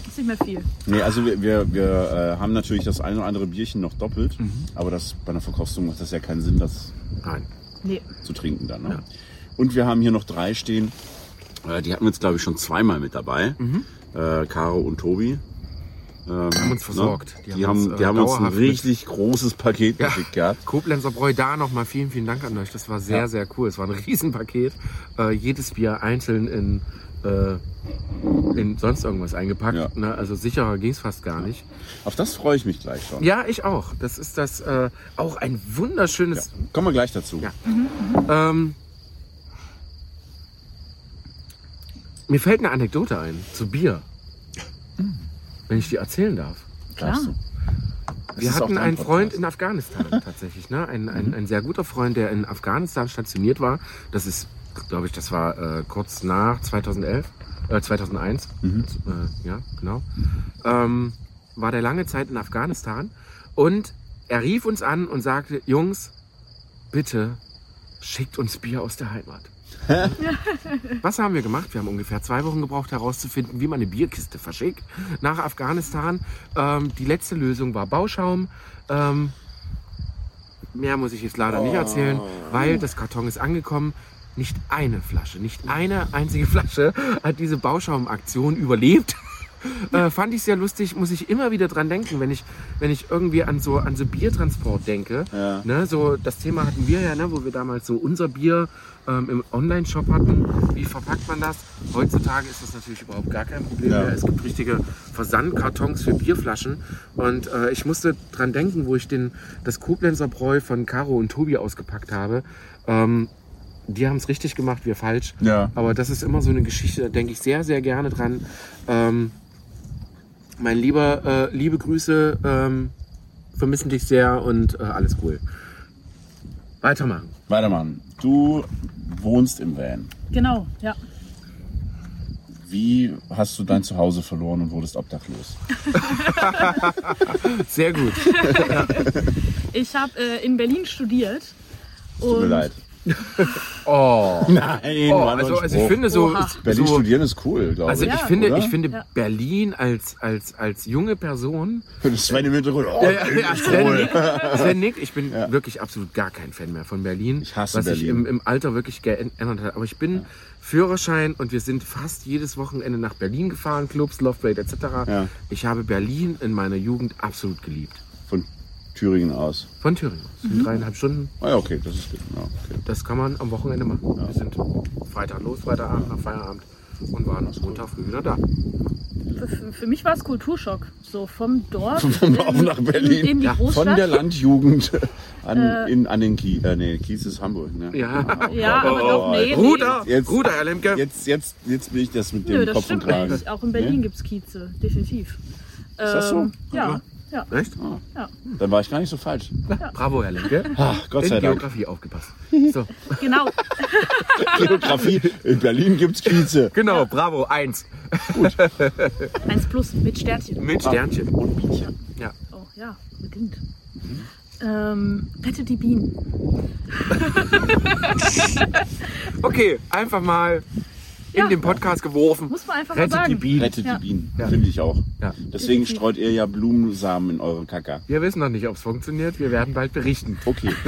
Ist nicht mehr viel. Nee, also wir, wir, wir äh, haben natürlich das eine oder andere Bierchen noch doppelt, aber das bei einer Verkostung macht das ja keinen Sinn, das Nein. Nee. zu trinken dann. Ne? Und wir haben hier noch drei stehen. Äh, die hatten wir jetzt, glaube ich, schon zweimal mit dabei. Äh, Caro und Tobi. Ähm, haben uns versorgt. Die, Die haben, uns, die äh, haben uns ein dauerhaft mit- richtig großes Paket Ja, geschickt gehabt. Koblenzer Bräu, da nochmal vielen, vielen Dank an euch. Das war sehr, Ja. sehr cool. Es war ein Riesenpaket. Äh, jedes Bier einzeln in, äh, in sonst irgendwas eingepackt. Ja. Ne? Also sicherer ging es fast gar nicht. Auf das freue ich mich gleich schon. Ja, ich auch. Das ist das äh, auch ein Ja. wunderschönes. Kommen wir gleich dazu. Ja. Ähm, mir fällt eine Anekdote ein zu Bier. Wenn ich die erzählen darf. Darfst du. Es Wir hatten einen. Freund in Afghanistan tatsächlich, ne? Ein, ein, ein sehr guter Freund, der in Afghanistan stationiert war. Das ist, glaube ich, das war äh, kurz nach 2011, äh, 2001. Mhm. Äh, ja, genau. Ähm, war der lange Zeit in Afghanistan und er rief uns an und sagte, Jungs, bitte schickt uns Bier aus der Heimat. Was haben wir gemacht? Wir haben ungefähr zwei Wochen gebraucht, herauszufinden, wie man eine Bierkiste verschickt nach Afghanistan. Ähm, die letzte Lösung war Bauschaum. Ähm, mehr muss ich jetzt leider nicht erzählen, weil das Karton ist angekommen. Nicht eine Flasche, nicht eine einzige Flasche hat diese Bauschaum-Aktion überlebt. Äh, fand ich sehr lustig, muss ich immer wieder dran denken, wenn ich, wenn ich irgendwie an so, an so Biertransport denke. Ja. Ne, so, das Thema hatten wir ja, ne, wo wir damals so unser Bier ähm, im Online-Shop hatten. Wie verpackt man das? Heutzutage ist das natürlich überhaupt gar kein Problem Ja. mehr. Es gibt richtige Versandkartons für Bierflaschen. Und äh, ich musste dran denken, wo ich den, das Koblenzer Bräu von Caro und Tobi ausgepackt habe. Ähm, die haben es richtig gemacht, wir falsch. Ja. Aber das ist immer so eine Geschichte, da denke ich sehr, sehr gerne dran. Ähm, mein lieber, äh, liebe Grüße, ähm, vermissen dich sehr und äh, alles cool. Weitermachen. Weitermachen. Du wohnst im Van. Genau, ja. Wie hast du dein Zuhause verloren und wurdest obdachlos? Sehr gut. Ich habe äh, in Berlin studiert. Tut mir leid. Oh. Nein, oh also, also ich finde so. Oha. Berlin so studieren ist cool, glaube also ich. ich Ja, finde, oder? ich finde Ja. Berlin als, als, als junge Person. Das Sven im Hintergrund. Oh, Ja, ja, ja, Sven, cool. Nick, Sven Nick, ich bin wirklich absolut gar kein Fan mehr von Berlin. Ich hasse was sich Berlin. im, im Alter wirklich geändert hat. Aber ich bin Führerschein und wir sind fast jedes Wochenende nach Berlin gefahren, Clubs, Love Rate etc. Ja. Ich habe Berlin in meiner Jugend absolut geliebt. Von Thüringen aus. Von Thüringen aus. Mhm. Dreieinhalb Stunden. Ah ja, okay, das ist gut. Ja, okay. Das kann man am Wochenende machen. Wir sind Freitag los, Freitagabend nach Feierabend und waren Montag früh wieder da. Für, für mich war es Kulturschock. So vom Dorf Vom Dorf in, nach Berlin. In, in die Ja. Von der Landjugend an, Äh. in, an den Kies. Äh, nee, Kies ist Hamburg. Ne? Ja. ja, aber doch, nee, nee. Ruder, Jetzt- Ruder, Herr Lemke. Jetzt, jetzt, jetzt bin ich das mit Nö, dem das Kopf und nicht. Auch in Berlin Nee? gibt's Kieze, definitiv. Ist das so? Ähm, Ja, ja. Echt? ja. Dann war ich gar nicht so falsch. Bravo, Herr Lemke. Ah, Gott In sei Dank. Geografie aufgepasst. So. Genau. Geografie. In Berlin gibt's Kieze. Genau, bravo, eins. Eins plus mit Sternchen. Mit Sternchen. Und Bienchen. Ja. Oh ja, beginnt. Ähm, rettet die Bienen. Okay, einfach mal in Ja. den Podcast geworfen. Muss man einfach Rettet die sagen. Bienen. Rettet Ja. die Bienen, Ja. finde ich auch. Ja. Deswegen streut ihr ja Blumensamen in eure Kaka. Wir wissen noch nicht, ob es funktioniert. Wir werden bald berichten. Okay.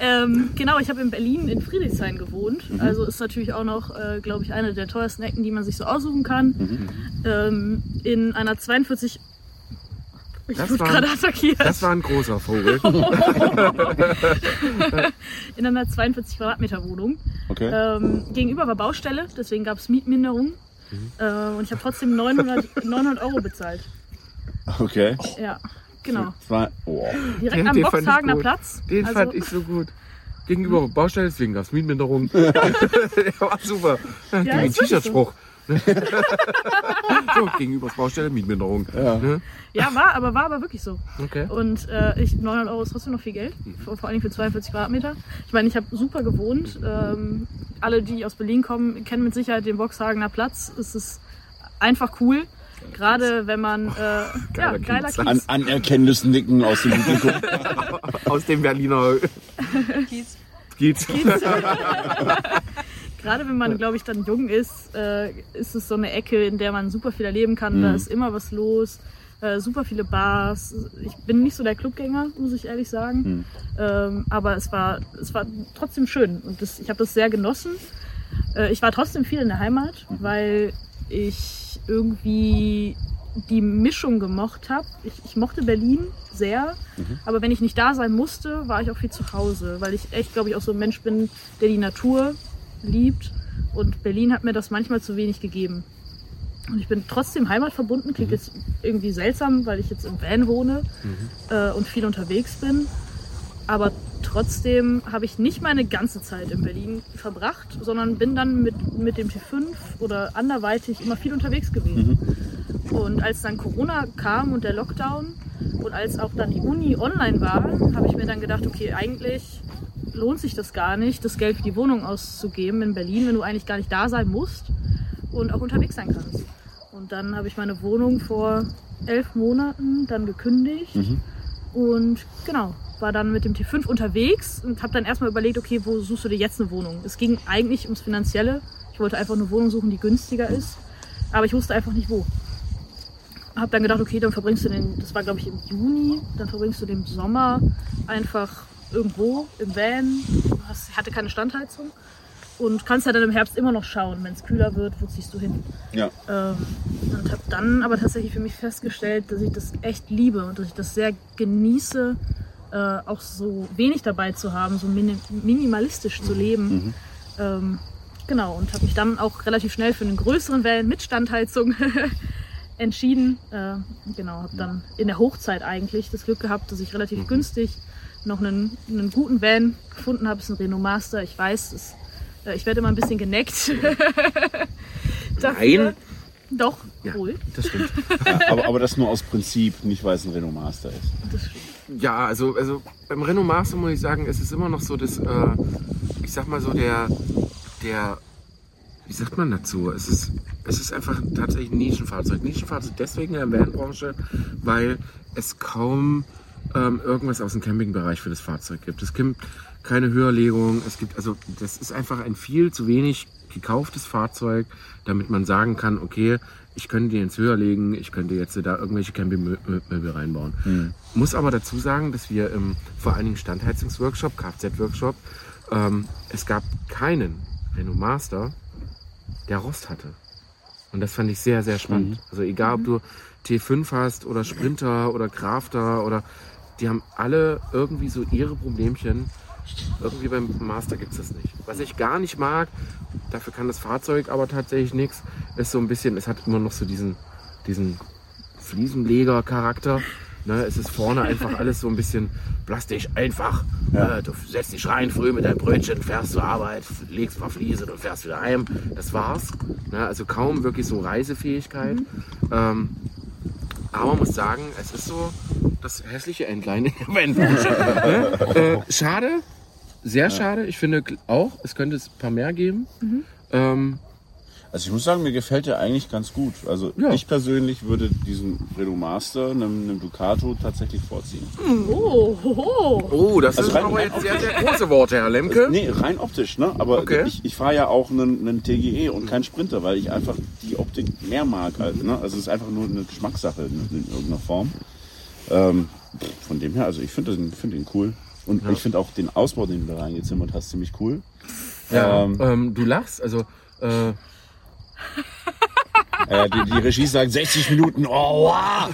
Ähm, genau, ich habe in Berlin in Friedrichshain gewohnt. Mhm. Also ist natürlich auch noch, äh, glaube ich, eine der teuersten Ecken, die man sich so aussuchen kann. Mhm. Ähm, in einer 42. Ich Das wurde war- gerade attackiert. Das war ein großer Vogel. in einer 42 Quadratmeter Wohnung. Okay. Ähm, gegenüber war Baustelle, deswegen gab es Mietminderung. Mhm. Äh, und ich habe trotzdem 900, 900 Euro bezahlt. Okay. Ja, genau. War, oh. Direkt Den- am den Boxhagener. Platz. Den Also- fand ich so gut. Gegenüber Baustelle, deswegen gab es Mietminderung. Der war super. Ja, Ja, wirklich T-Shirt-Spruch. so, gegenüber Baustelle, Mietminderung. Ja. Ne? Ja, war, aber war aber wirklich so. Okay. Und äh, ich, 900 Euro ist trotzdem noch viel Geld, vor, vor allem für 42 Quadratmeter. Ich meine, ich habe super gewohnt. Ähm, alle, die aus Berlin kommen, kennen mit Sicherheit den Boxhagener Platz. Es ist einfach cool. Gerade wenn man, äh, ja, Geiler geiler Kiez. An, Kiez. anerkennendes Nicken aus dem Publikum. Aus dem Berliner Kies. Kiez. Gerade wenn man, glaube ich, dann jung ist, äh, ist es so eine Ecke, in der man super viel erleben kann. Da Mhm. ist immer was los, äh, super viele Bars. Ich bin nicht so der Clubgänger, muss ich ehrlich sagen. Mhm. Ähm, aber es war, es war trotzdem schön und das, ich habe das sehr genossen. Äh, ich war trotzdem viel in der Heimat, weil ich irgendwie die Mischung gemocht habe. Ich, ich mochte Berlin sehr, aber wenn ich nicht da sein musste, war ich auch viel zu Hause, weil ich echt, glaube ich, auch so ein Mensch bin, der die Natur liebt. Und Berlin hat mir das manchmal zu wenig gegeben. Und ich bin trotzdem heimatverbunden, klingt jetzt irgendwie seltsam, weil ich jetzt im Van wohne äh, und viel unterwegs bin. Aber trotzdem habe ich nicht meine ganze Zeit in Berlin verbracht, sondern bin dann mit, mit dem T5 oder anderweitig immer viel unterwegs gewesen. Und als dann Corona kam und der Lockdown und als auch dann die Uni online war, habe ich mir dann gedacht, okay, eigentlich lohnt sich das gar nicht, das Geld für die Wohnung auszugeben in Berlin, wenn du eigentlich gar nicht da sein musst und auch unterwegs sein kannst. Und dann habe ich meine Wohnung vor elf Monaten dann gekündigt und genau, war dann mit dem T5 unterwegs und habe dann erstmal überlegt, okay, wo suchst du dir jetzt eine Wohnung? Es ging eigentlich ums Finanzielle. Ich wollte einfach eine Wohnung suchen, die günstiger ist, aber ich wusste einfach nicht wo. Hab dann gedacht, okay, dann verbringst du den, das war glaube ich im Juni, dann verbringst du den Sommer einfach irgendwo im Van. Hast- hatte keine Standheizung und kannst ja dann im Herbst immer noch schauen, wenn es kühler wird, wo ziehst du hin? Ja. Ähm, und habe dann aber tatsächlich für mich festgestellt, dass ich das echt liebe und dass ich das sehr genieße, äh, auch so wenig dabei zu haben, so mini minimalistisch zu leben. Ähm, genau, und habe mich dann auch relativ schnell für einen größeren Van mit Standheizung entschieden. Äh, genau, habe dann in der Hochzeit eigentlich das Glück gehabt, dass ich relativ günstig noch einen, einen guten Van gefunden habe. Es ist ein Renault Master. Ich weiß, es, äh, ich werde immer ein bisschen geneckt. Nein. Doch, Ja. wohl. Das stimmt. Ja, aber, aber das nur aus Prinzip, nicht weil es ein Renault Master ist. Das stimmt. Ja, also, also beim Renault Master muss ich sagen, es ist immer noch so das, äh, ich sag mal so der, der, wie sagt man dazu? Es ist, es ist einfach tatsächlich ein Nischenfahrzeug. Nischenfahrzeug deswegen in der Vanbranche, weil es kaum ähm, irgendwas aus dem Campingbereich für das Fahrzeug gibt. Es gibt keine Höherlegung. Es gibt, also das ist einfach ein viel zu wenig gekauftes Fahrzeug, damit man sagen kann, okay, ich könnte die ins Höher legen, ich könnte jetzt da irgendwelche Campingmöbel reinbauen. Muss aber dazu sagen, dass wir im vor allen Dingen Standheizungsworkshop, Kfz-Workshop, ähm, es gab keinen Renault Master, der Rost hatte. Und das fand ich sehr, sehr spannend. Also egal, ob du T5 hast oder Sprinter oder Crafter oder die haben alle irgendwie so ihre Problemchen. Irgendwie beim Master gibt es das nicht. Was ich gar nicht mag, dafür kann das Fahrzeug aber tatsächlich nichts, ist so ein bisschen, es hat immer noch so diesen, diesen Fliesenleger-Charakter. Ne, es ist vorne einfach alles so ein bisschen plastisch einfach. Äh, du setzt dich rein früh mit deinem Brötchen, fährst zur Arbeit, legst ein paar Fliesen und fährst wieder heim. Das war's. Ne, also kaum wirklich so Reisefähigkeit. Ähm, aber man muss sagen, es ist so das hässliche Entlein in der Vanbranche. ne? äh, schade, sehr schade. Ich finde auch, es könnte es ein paar mehr geben. Ähm, Also ich muss sagen, mir gefällt der eigentlich ganz gut. Also Ja. ich persönlich würde diesen Renault Master einem, einem Ducato tatsächlich vorziehen. Oh, hoho. Oh, das Also sind rein- aber jetzt sehr, sehr große Worte, Herr Lemke. Nee, rein optisch, ne? Aber Okay. ich, ich fahre ja auch einen, einen TGE und keinen Sprinter, weil ich einfach die Optik mehr mag. Halt, ne? Also es ist einfach nur eine Geschmackssache in, in irgendeiner Form. Ähm, von dem her, also ich finde den, find den cool. Und ich finde auch den Ausbau, den du da reingezimmert hast, ziemlich cool. Ja, Ähm, ähm, du lachst, also äh, äh, die, die Regie sagt 60 Minuten. Oh, wow.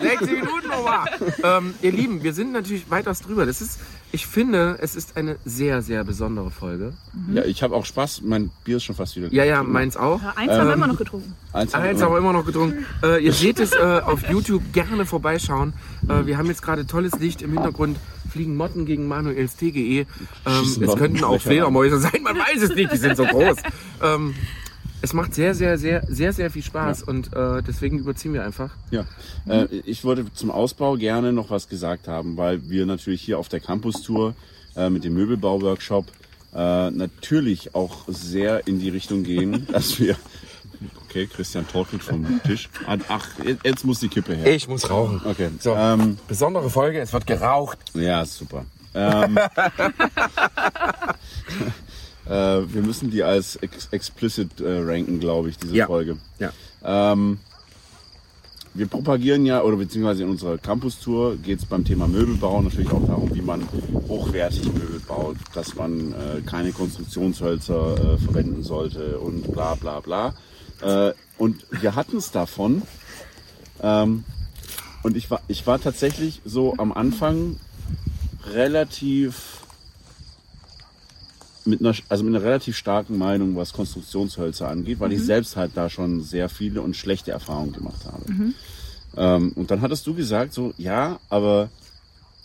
60 Minuten nochmal. ähm, ihr Lieben, wir sind natürlich weitaus drüber. Das ist, ich finde, es ist eine sehr, sehr besondere Folge. Ja, ich habe auch Spaß. Mein Bier ist schon fast wieder. Ja, ja, meins auch. Ja, eins haben wir immer noch getrunken. Eins haben wir Eins immer- aber immer noch getrunken. Äh, ihr seht es äh, auf YouTube, gerne vorbeischauen. Äh, wir haben jetzt gerade tolles Licht im Hintergrund. Fliegen Motten gegen Manuels TGE. Ähm, es könnten auch Fledermäuse sein, man weiß es nicht, die sind so groß. Ähm, es macht sehr, sehr, sehr, sehr, sehr viel Spaß und äh, deswegen überziehen wir einfach. Ja, äh, ich wollte zum Ausbau gerne noch was gesagt haben, weil wir natürlich hier auf der Campus-Tour äh, mit dem Möbelbau-Workshop äh, natürlich auch sehr in die Richtung gehen, dass wir... Okay, Christian torkelt vom Tisch. Ach, jetzt muss die Kippe her. Ich muss rauchen. Okay, So, ähm, besondere Folge, es wird geraucht. ja, super. Ähm, äh, wir müssen die als ex explicit äh, ranken, glaube ich, diese Ja. Folge. Ja. Ähm, wir propagieren ja, oder beziehungsweise in unserer Campus-Tour geht es beim Thema Möbelbau natürlich auch darum, wie man hochwertig Möbel baut, dass man äh, keine Konstruktionshölzer äh, verwenden sollte und bla bla bla. Äh, und wir hatten es davon. Ähm, und ich war, ich war tatsächlich so am Anfang relativ mit einer, also mit einer relativ starken Meinung, was Konstruktionshölzer angeht, weil ich selbst halt da schon sehr viele und schlechte Erfahrungen gemacht habe. Ähm, und dann hattest du gesagt, so, ja, aber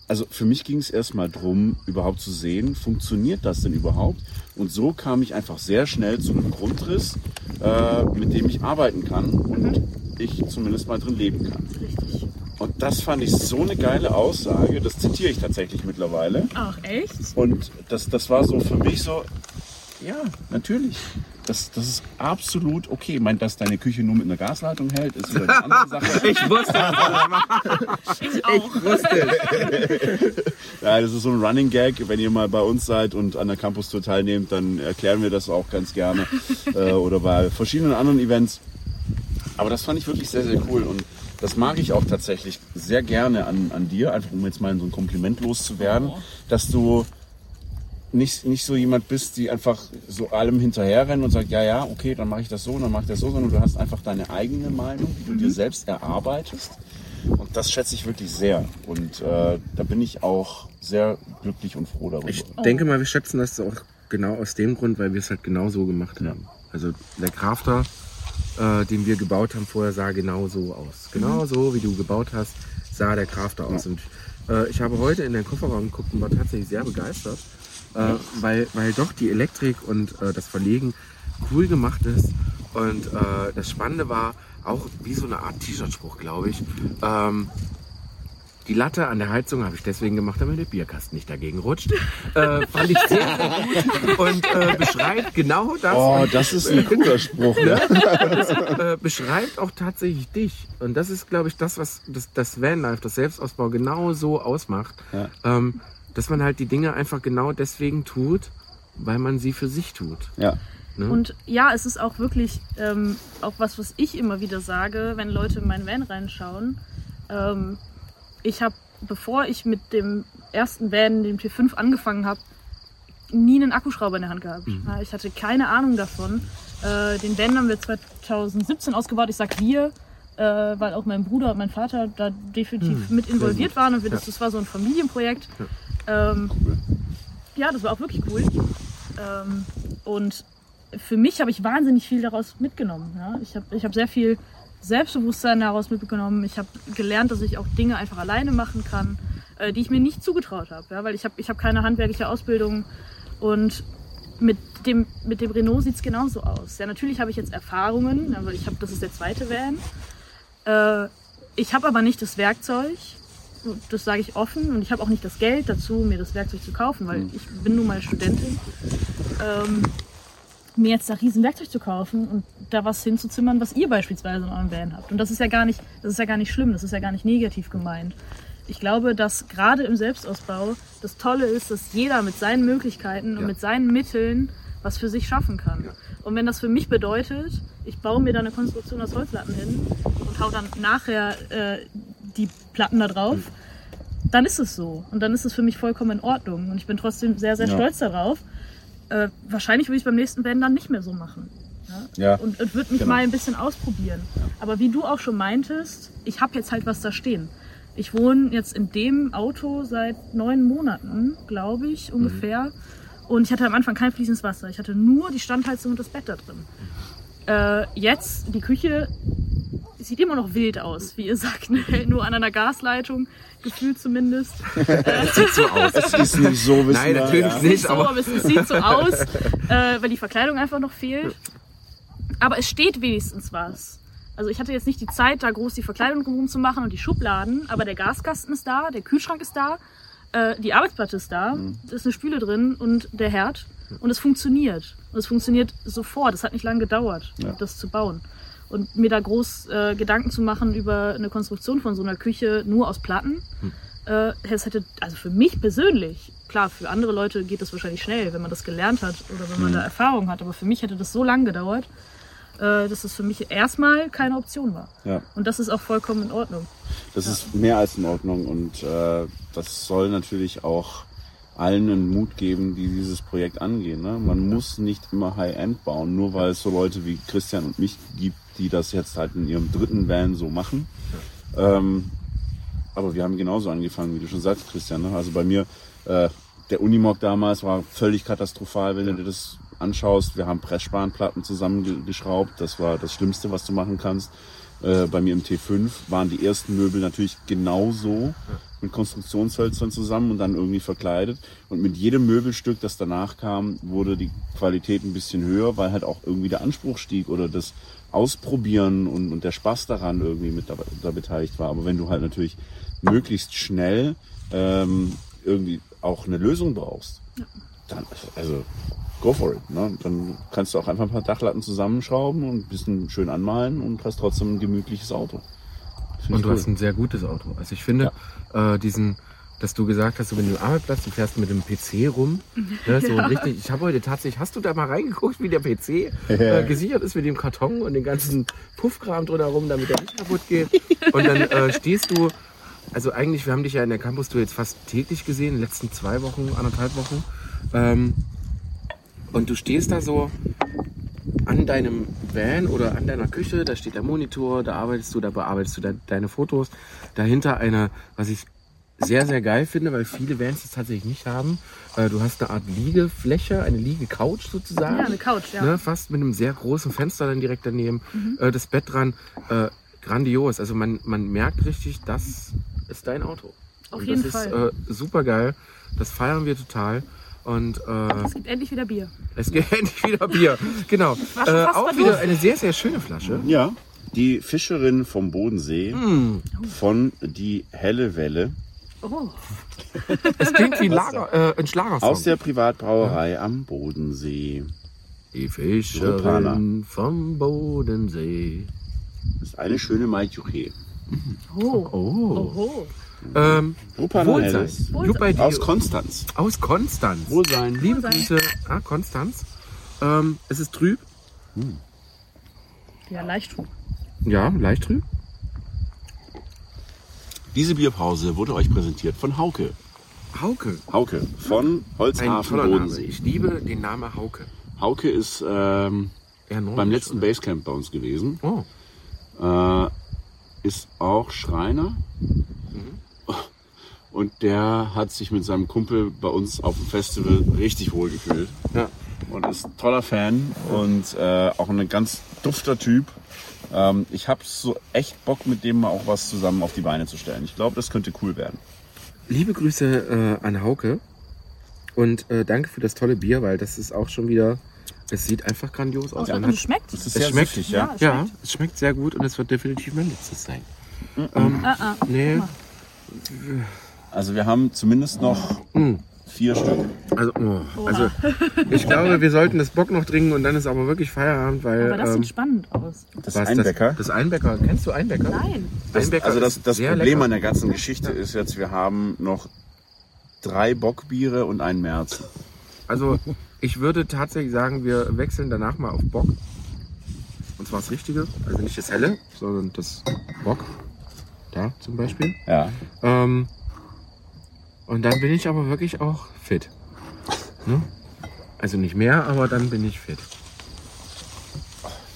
also für mich ging es erstmal drum, überhaupt zu sehen, funktioniert das denn überhaupt? Und so kam ich einfach sehr schnell zu einem Grundriss, äh, mit dem ich arbeiten kann und ich zumindest mal drin leben kann. Richtig. Und das fand ich so eine geile Aussage, das zitiere ich tatsächlich mittlerweile. Ach, echt? Und das, das war so für mich so, ja, natürlich. Das, das ist absolut okay. Ich meine, dass deine Küche nur mit einer Gasleitung hält, ist wieder eine andere Sache. Ich wusste Ich auch. Ich wusste Ja, das ist so ein Running Gag. Wenn ihr mal bei uns seid und an der Campus Tour teilnehmt, dann erklären wir das auch ganz gerne. äh, oder bei verschiedenen anderen Events. Aber das fand ich wirklich sehr, sehr cool. Und das mag ich auch tatsächlich sehr gerne an, an dir, einfach um jetzt mal so ein Kompliment loszuwerden, dass du nicht, nicht so jemand bist, die einfach so allem hinterherrennen und sagt, ja, ja, okay, dann mache ich das so, dann mache ich das so, sondern du hast einfach deine eigene Meinung, die du dir selbst erarbeitest. Und das schätze ich wirklich sehr. Und äh, da bin ich auch sehr glücklich und froh darüber. Ich denke mal, wir schätzen das auch genau aus dem Grund, weil wir es halt genau so gemacht haben. Also der Crafter, äh, den wir gebaut haben vorher, sah genau so aus. Genau so, wie du gebaut hast, sah der Crafter aus. Und äh, ich habe heute in den Kofferraum geguckt und war tatsächlich sehr begeistert, äh, weil, weil doch die Elektrik und äh, das Verlegen cool gemacht ist. Und äh, das Spannende war auch wie so eine Art T-Shirt-Spruch, glaube ich. Ähm, die Latte an der Heizung habe ich deswegen gemacht, damit der Bierkasten nicht dagegen rutscht. Äh, fand ich sehr, sehr gut und äh, beschreibt genau das. Oh, das ist ein guter Spruch. Ne? äh, beschreibt auch tatsächlich dich. Und das ist, glaube ich, das, was das, das Vanlife, das Selbstausbau genau so ausmacht. Ja. Ähm, dass man halt die Dinge einfach genau deswegen tut, weil man sie für sich tut. Ja. Ne? Und ja, es ist auch wirklich ähm, auch was, was ich immer wieder sage, wenn Leute in meinen Van reinschauen. Ähm, ich habe, bevor ich mit dem ersten Van, dem T5, angefangen habe, nie einen Akkuschrauber in der Hand gehabt. Ja, ich hatte keine Ahnung davon. Äh, den Van haben wir 2017 ausgebaut. Ich sag wir, äh, weil auch mein Bruder und mein Vater da definitiv mit involviert waren und wir, das, das war so ein Familienprojekt. Ähm, ja, das war auch wirklich cool. Ähm, und für mich habe ich wahnsinnig viel daraus mitgenommen. Ja? Ich habe ich hab sehr viel Selbstbewusstsein daraus mitgenommen. Ich habe gelernt, dass ich auch Dinge einfach alleine machen kann, äh, die ich mir nicht zugetraut habe. Ja? Weil ich habe ich hab keine handwerkliche Ausbildung und mit dem, mit dem Renault sieht es genauso aus. Ja, natürlich habe ich jetzt Erfahrungen, aber ich habe, das ist der zweite Van. Äh, ich habe aber nicht das Werkzeug, das sage ich offen, und ich habe auch nicht das Geld dazu, mir das Werkzeug zu kaufen, weil ich bin nun mal Studentin. Ähm, mir jetzt da riesen Werkzeug zu kaufen und da was hinzuzimmern, was ihr beispielsweise in eurem Van habt. Und das ist ja gar nicht, das ist ja gar nicht schlimm, das ist ja gar nicht negativ gemeint. Ich glaube, dass gerade im Selbstausbau das Tolle ist, dass jeder mit seinen Möglichkeiten und Ja. mit seinen Mitteln was für sich schaffen kann. Und wenn das für mich bedeutet, ich baue mir da eine Konstruktion aus Holzlatten hin und hau dann nachher äh, die Platten da drauf, dann ist es so. Und dann ist es für mich vollkommen in Ordnung. Und ich bin trotzdem sehr, sehr Ja. stolz darauf. Äh, wahrscheinlich würde ich es beim nächsten Van dann nicht mehr so machen. Ja. Und, und würde mich Genau. mal ein bisschen ausprobieren. Aber wie du auch schon meintest, ich habe jetzt halt was da stehen. Ich wohne jetzt in dem Auto seit neun Monaten, glaube ich, ungefähr. Und ich hatte am Anfang kein fließendes Wasser. Ich hatte nur die Standheizung und das Bett da drin. Äh, jetzt, die Küche sieht immer noch wild aus, wie ihr sagt. Ne? Nur an einer Gasleitung, gefühlt zumindest. Sieht so aus. Es ist nicht so, wissen Nein, natürlich ja. nicht. so, aber- es, es sieht so aus, äh, weil die Verkleidung einfach noch fehlt. Aber es steht wenigstens was. Also ich hatte jetzt nicht die Zeit, da groß die Verkleidung drumherum zu machen und die Schubladen, aber der Gaskasten ist da, der Kühlschrank ist da, äh, die Arbeitsplatte ist da, Mhm. da ist eine Spüle drin und der Herd und es funktioniert. Und es funktioniert sofort. Es hat nicht lange gedauert, Ja. das zu bauen. Und mir da groß äh, Gedanken zu machen über eine Konstruktion von so einer Küche nur aus Platten, äh, es hätte, also für mich persönlich, klar, für andere Leute geht das wahrscheinlich schnell, wenn man das gelernt hat oder wenn man Mhm. da Erfahrung hat, aber für mich hätte das so lange gedauert, äh, dass das für mich erstmal keine Option war. Ja. Und das ist auch vollkommen in Ordnung. Das ist mehr als in Ordnung und äh, das soll natürlich auch allen einen Mut geben, die dieses Projekt angehen. Ne? Man muss nicht immer High-End bauen, nur weil es so Leute wie Christian und mich gibt, die das jetzt halt in ihrem dritten Van so machen. Ähm, aber wir haben genauso angefangen, wie du schon sagst, Christian. Ne? Also bei mir, äh, der Unimog damals war völlig katastrophal, wenn du dir das anschaust. Wir haben Pressspanplatten zusammengeschraubt. Das war das Schlimmste, was du machen kannst. Äh, bei mir im T5 waren die ersten Möbel natürlich genauso mit Konstruktionshölzern zusammen und dann irgendwie verkleidet. Und mit jedem Möbelstück, das danach kam, wurde die Qualität ein bisschen höher, weil halt auch irgendwie der Anspruch stieg oder das Ausprobieren und, und der Spaß daran irgendwie mit dabei, da beteiligt war. Aber wenn du halt natürlich möglichst schnell ähm, irgendwie auch eine Lösung brauchst, dann, also go for it. Ne? Dann kannst du auch einfach ein paar Dachlatten zusammenschrauben und ein bisschen schön anmalen und hast trotzdem ein gemütliches Auto. Find Und du cool. hast ein sehr gutes Auto. Also ich finde, äh, diesen, dass du gesagt hast, so wenn du am Arbeitsplatz, du fährst mit dem PC rum, ne, so Ja. richtig. Ich habe heute tatsächlich, hast du da mal reingeguckt, wie der PC äh, gesichert ist mit dem Karton und den ganzen Puffkram drumherum, damit der nicht kaputt geht. Und dann äh, stehst du, also eigentlich, wir haben dich ja in der Campus-Tour jetzt fast täglich gesehen, in den letzten zwei Wochen, anderthalb Wochen. Ähm, und du stehst da so an deinem Van oder an deiner Küche, da steht der Monitor, da arbeitest du, da bearbeitest du de deine Fotos. Dahinter eine, was ich sehr, sehr geil finde, weil viele Vans das tatsächlich nicht haben. Äh, du hast eine Art Liegefläche, eine Liegecouch sozusagen. Ja, eine Couch, ja. Mhm. Ne, fast mit einem sehr großen Fenster dann direkt daneben. Äh, das Bett dran. Äh, grandios. Also man, man merkt richtig, das ist dein Auto. Auf Und jeden das Fall. ist äh, super geil. Das feiern wir total. Und äh, Es gibt endlich wieder Bier. es geht endlich wieder Bier. Genau. Äh, auch wieder eine sehr, sehr schöne Flasche. Ja, die Fischerin vom Bodensee Hm. von die helle Welle Oh, Es klingt wie ein, Lager, äh, ein Schlagersong. aus der Privatbrauerei am Bodensee. Die Rupana. Fischerin vom Bodensee. Das ist eine schöne Maijuche. oh, Oh. oh. Ähm, Rupana Wohlsein. Dir. Aus Konstanz. Aus Konstanz. Wohlsein. Liebe Wohlsein. Grüße, ah, Konstanz. Ähm, es ist trüb. Ja, leicht trug. Ja, leicht trüb. Diese Bierpause wurde euch präsentiert von Hauke. Hauke. Hauke von Ein Holzhafen Name. Bodensee. Ich liebe den Namen Hauke. Hauke ist ähm, nordisch, beim letzten oder? Basecamp bei uns gewesen. Oh. Äh, ist auch Schreiner. Und der hat sich mit seinem Kumpel bei uns auf dem Festival richtig wohl gefühlt. Ja. Und ist ein toller Fan und äh, auch ein ganz dufter Typ. Ähm, ich habe so echt Bock, mit dem mal auch was zusammen auf die Beine zu stellen. Ich glaube, das könnte cool werden. Liebe Grüße äh, an Hauke. Und äh, danke für das tolle Bier, weil das ist auch schon wieder. Es sieht einfach grandios aus. Und, Man und hat- es schmeckt. ist Es schmeckt, süffig, ja. es ja, schmeckt. es schmeckt sehr gut und es wird definitiv mein letztes sein. Ähm, Ah, ah. nee, Also wir haben zumindest noch Mm. Vier Stück. Also, oh, also ich glaube, wir sollten das Bock noch trinken und dann ist aber wirklich Feierabend, weil. Aber das ähm, sieht spannend aus. Das was, Einbecker. Das, das Einbecker. Kennst du Einbecker? Nein. Das, Einbecker also das, das Problem lecker. an der ganzen Geschichte ist jetzt, wir haben noch drei Bockbiere und einen Märzen. Also ich würde tatsächlich sagen, wir wechseln danach mal auf Bock. Und zwar das Richtige, also nicht das Helle, sondern das Bock. Da zum Beispiel. Ja. Ähm, und dann bin ich aber wirklich auch fit. Ne? Also nicht mehr, aber dann bin ich fit.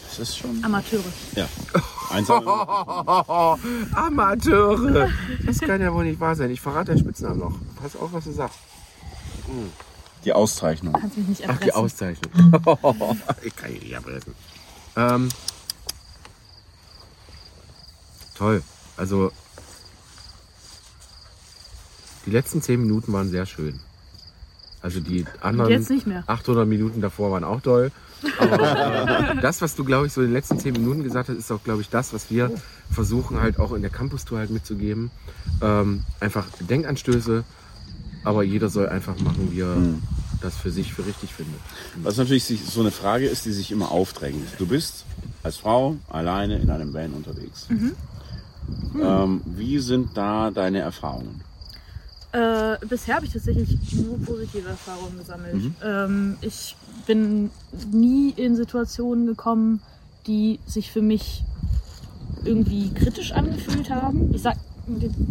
Das ist schon. Amateure. Ja. Eins haben wir- Amateure! Das kann ja wohl nicht wahr sein. Ich verrate den Spitznamen noch. Pass auf, was du sagst. die Auszeichnung. Kannst mich nicht Ach, die Auszeichnung. ich kann dich nicht erpressen. Ähm, toll. Also, die letzten zehn Minuten waren sehr schön. Also die anderen jetzt nicht mehr. 800 Minuten davor waren auch toll. Aber äh, das, was du, glaube ich, so in den letzten zehn Minuten gesagt hast, ist auch, glaube ich, das, was wir versuchen halt auch in der Campus-Tour halt mitzugeben. Ähm, einfach Denkanstöße, aber jeder soll einfach machen, wie er das für sich für richtig findet. Was natürlich so eine Frage ist, die sich immer aufdrängt. Du bist als Frau alleine in einem Van unterwegs. Ähm, wie sind da deine Erfahrungen? Äh, bisher habe ich tatsächlich nur positive Erfahrungen gesammelt. Ähm, ich bin nie in Situationen gekommen, die sich für mich irgendwie kritisch angefühlt haben. Ich sag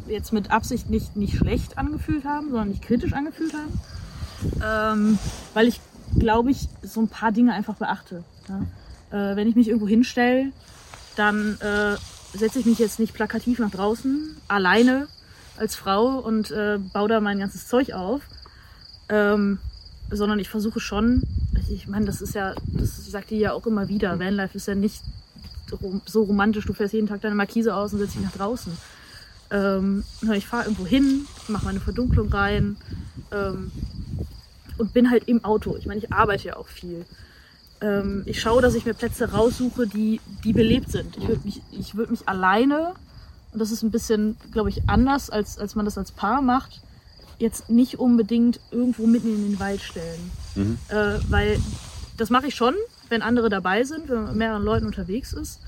jetzt mit Absicht nicht, nicht schlecht angefühlt haben, sondern nicht kritisch angefühlt haben. Ähm, weil ich, glaube ich, so ein paar Dinge einfach beachte. Ja? Äh, wenn ich mich irgendwo hinstelle, dann äh, setze ich mich jetzt nicht plakativ nach draußen, alleine als Frau und äh, baue da mein ganzes Zeug auf. Ähm, sondern ich versuche schon, ich meine, das ist ja, das sagt die ja auch immer wieder, Vanlife ist ja nicht so romantisch, du fährst jeden Tag deine Markise aus und setzt dich nach draußen. Ähm, ich fahre irgendwo hin, mache meine Verdunklung rein ähm, und bin halt im Auto. Ich meine, ich arbeite ja auch viel. Ähm, ich schaue, dass ich mir Plätze raussuche, die, die belebt sind. Ich würde mich, ich würd mich alleine, und das ist ein bisschen, glaube ich, anders, als, als man das als Paar macht, jetzt nicht unbedingt irgendwo mitten in den Wald stellen. Äh, weil das mache ich schon, wenn andere dabei sind, wenn man mit mehreren Leuten unterwegs ist,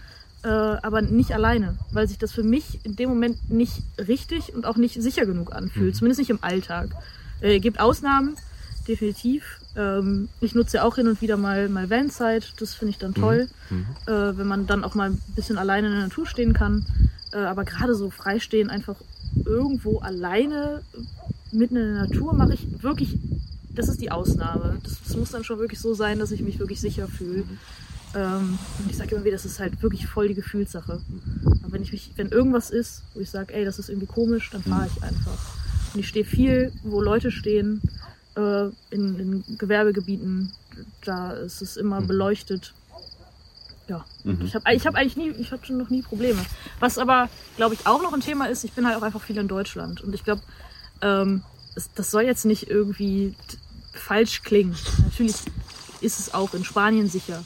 äh, aber nicht alleine, weil sich das für mich in dem Moment nicht richtig und auch nicht sicher genug anfühlt, zumindest nicht im Alltag. Äh, gibt Ausnahmen, definitiv. Ähm, ich nutze ja auch hin und wieder mal, mal Vanzeit, das finde ich dann toll, äh, wenn man dann auch mal ein bisschen alleine in der Natur stehen kann. Äh, aber gerade so freistehen, einfach irgendwo alleine mitten in der Natur mache ich wirklich, das ist die Ausnahme. Das, das muss dann schon wirklich so sein, dass ich mich wirklich sicher fühle. Ähm, und ich sage immer wieder, das ist halt wirklich voll die Gefühlssache. Aber wenn ich mich, wenn irgendwas ist, wo ich sage, ey, das ist irgendwie komisch, dann fahre ich einfach. Und ich stehe viel, wo Leute stehen, äh, in, in Gewerbegebieten, da ist es immer beleuchtet. Ja, ich habe ich hab eigentlich nie, ich hatte noch nie Probleme. Was aber, glaube ich, auch noch ein Thema ist, ich bin halt auch einfach viel in Deutschland. Und ich glaube, ähm, das soll jetzt nicht irgendwie falsch klingen. Natürlich ist es auch in Spanien sicher.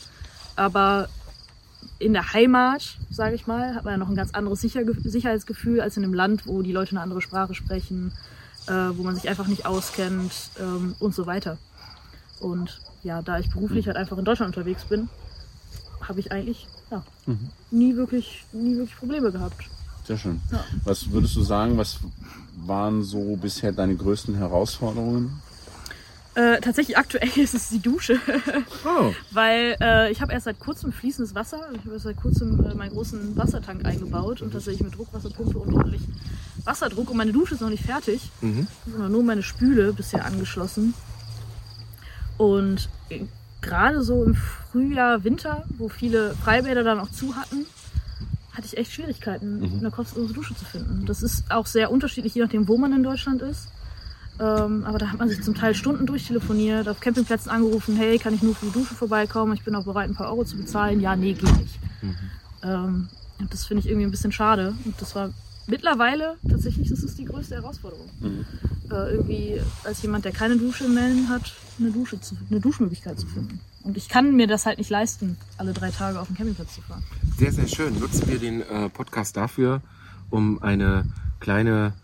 Aber in der Heimat, sage ich mal, hat man ja noch ein ganz anderes Sicher Sicherheitsgefühl als in einem Land, wo die Leute eine andere Sprache sprechen, äh, wo man sich einfach nicht auskennt ähm, und so weiter. Und ja, da ich beruflich halt einfach in Deutschland unterwegs bin, habe ich eigentlich ja, nie, wirklich, nie wirklich Probleme gehabt. Sehr schön. Ja. Was würdest du sagen, was waren so bisher deine größten Herausforderungen? Äh, tatsächlich aktuell ist es die Dusche, Oh, weil äh, ich habe erst seit kurzem fließendes Wasser. Ich habe erst seit kurzem äh, meinen großen Wassertank eingebaut und tatsächlich mit Druckwasserpumpe und ordentlich Wasserdruck. Und meine Dusche ist noch nicht fertig, sondern nur meine Spüle bisher angeschlossen. Und gerade so im Frühjahr, Winter, wo viele Freibäder dann auch zu hatten, hatte ich echt Schwierigkeiten, eine kostenlose Dusche zu finden. Das ist auch sehr unterschiedlich, je nachdem, wo man in Deutschland ist. Ähm, aber da hat man sich zum Teil Stunden durchtelefoniert, auf Campingplätzen angerufen, hey, kann ich nur für die Dusche vorbeikommen? Ich bin auch bereit, ein paar Euro zu bezahlen. Ja, nee, geht nicht. Ähm, und das finde ich irgendwie ein bisschen schade. Und das war mittlerweile tatsächlich, das ist die größte Herausforderung. Äh, irgendwie als jemand, der keine Dusche in Mellen hat, eine Dusche zu, eine Duschmöglichkeit zu finden. Und ich kann mir das halt nicht leisten, alle drei Tage auf den Campingplatz zu fahren. sehr, sehr schön. Nutzen wir den äh, Podcast dafür, um eine kleine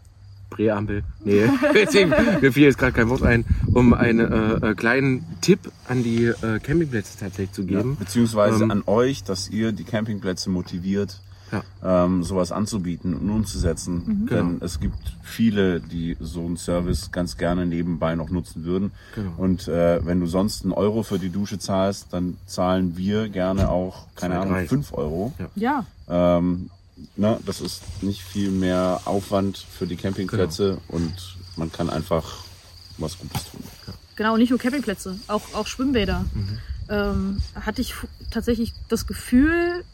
Präambel. Nee, deswegen, mir fiel jetzt gerade kein Wort ein, um einen äh, äh, kleinen Tipp an die äh, Campingplätze tatsächlich zu geben. Beziehungsweise Ähm, an euch, dass ihr die Campingplätze motiviert, Ja. ähm, sowas anzubieten und umzusetzen. Denn Genau. es gibt viele, die so einen Service ganz gerne nebenbei noch nutzen würden. Genau. Und äh, wenn du sonst einen Euro für die Dusche zahlst, dann zahlen wir gerne auch, keine Zwei, Ahnung, drei. fünf Euro. Ja, Ähm, na, das ist nicht viel mehr Aufwand für die Campingplätze und man kann einfach was Gutes tun. genau, nicht nur Campingplätze, auch, auch Schwimmbäder. Ähm, hatte ich tatsächlich das Gefühl,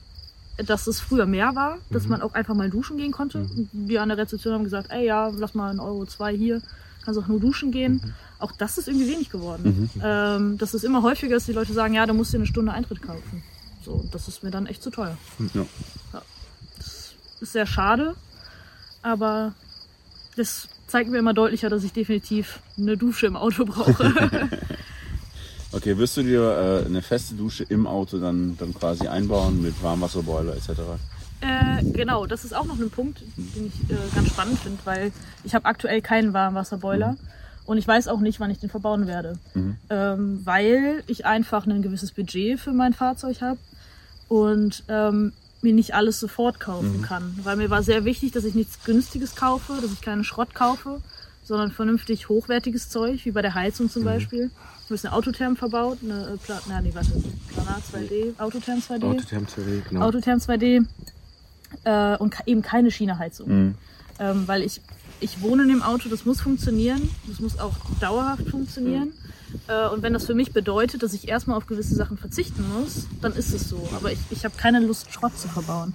dass es früher mehr war, dass man auch einfach mal duschen gehen konnte. Und Wir an der Rezeption haben gesagt, ey ja, lass mal einen Euro zwei hier, kannst auch nur duschen gehen. Auch das ist irgendwie wenig geworden. Ähm, dass es immer häufiger ist, die Leute sagen, ja, da musst du eine Stunde Eintritt kaufen. So, das ist mir dann echt zu teuer. Ja. Ist sehr schade, aber das zeigt mir immer deutlicher, dass ich definitiv eine Dusche im Auto brauche. Okay, wirst du dir äh, eine feste Dusche im Auto dann, dann quasi einbauen mit Warmwasserboiler etc.? Äh, genau, das ist auch noch ein Punkt, den ich äh, ganz spannend finde, weil ich habe aktuell keinen Warmwasserboiler und ich weiß auch nicht, wann ich den verbauen werde, ähm, weil ich einfach ein gewisses Budget für mein Fahrzeug habe und ähm, mir nicht alles sofort kaufen kann, weil mir war sehr wichtig, dass ich nichts Günstiges kaufe, dass ich keinen Schrott kaufe, sondern vernünftig hochwertiges Zeug, wie bei der Heizung zum Beispiel. Ich habe eine Autotherm verbaut, eine äh, Pla na, nee, warte, Planar 2D, Autotherm 2D. Autothermtheorie, genau. Autotherm 2D äh, und eben keine China-Heizung. Mhm. Ähm, weil ich, ich wohne in dem Auto, das muss funktionieren, das muss auch dauerhaft funktionieren. Äh, und wenn das für mich bedeutet, dass ich erstmal auf gewisse Sachen verzichten muss, dann ist es so. Aber ich, ich habe keine Lust, Schrott zu verbauen.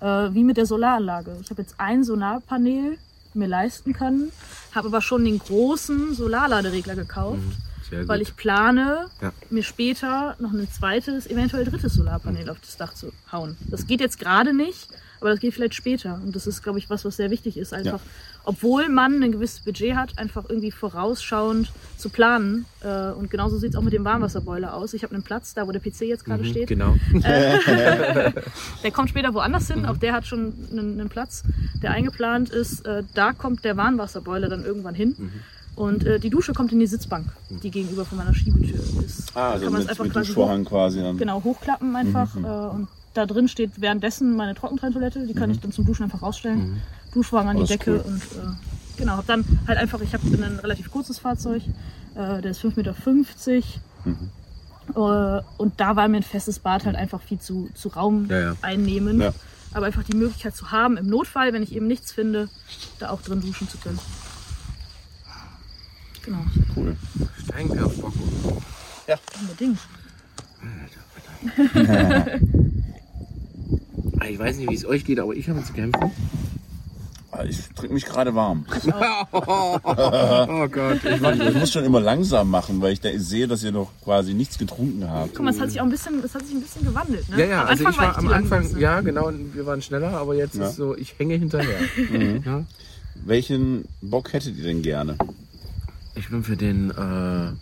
Äh, wie mit der Solaranlage. Ich habe jetzt ein Solarpanel mir leisten können, habe aber schon den großen Solarladeregler gekauft gut. Weil ich plane, Ja. mir später noch ein zweites, eventuell drittes Solarpanel auf das Dach zu hauen. Das geht jetzt gerade nicht, aber das geht vielleicht später. Und das ist, glaube ich, was, was sehr wichtig ist. Einfach, obwohl man ein gewisses Budget hat, einfach irgendwie vorausschauend zu planen. Äh, Und genauso sieht es auch mit dem Warmwasserboiler aus. Ich habe einen Platz, da wo der PC jetzt gerade Mhm, steht. Genau. Der kommt später woanders hin, auch der hat schon einen, einen Platz, der eingeplant ist. Äh, da kommt der Warmwasserboiler dann irgendwann hin. Und äh, die Dusche kommt in die Sitzbank, die gegenüber von meiner Schiebetür ist. Ah, also kann man es mit, einfach mit quasi Duschvorhang quasi dann. Genau, hochklappen einfach. Mhm. Äh, und da drin steht währenddessen meine Trockentrenntoilette. Die kann ich dann zum Duschen einfach rausstellen. Duschwagen an Oh, die Decke cool. und äh, genau, hab dann halt einfach, ich habe ein relativ kurzes Fahrzeug, äh, der ist 5,50 Meter. Mhm. Äh, und da war mir ein festes Bad halt einfach viel zu, zu Raum Ja, ja. einnehmen. Ja. Aber einfach die Möglichkeit zu haben, im Notfall, wenn ich eben nichts finde, da auch drin duschen zu können. Genau, Cool. Auf Bock. unbedingt. Ich weiß nicht, wie es euch geht, aber ich habe zu kämpfen. Ah, Ich trinke mich gerade warm. Oh Gott. Ich war Ich muss schon immer langsam machen, weil ich da sehe, dass ihr noch quasi nichts getrunken habt. Guck mal, es hat sich auch ein bisschen, es hat sich ein bisschen gewandelt. Ne? ja, ja, Am also Anfang ich war die am Anfang, Langsamste. ja genau, wir waren schneller, aber jetzt Ja. ist so, ich hänge hinterher. Ja? Welchen Bock hättet ihr denn gerne? Ich bin für den, äh,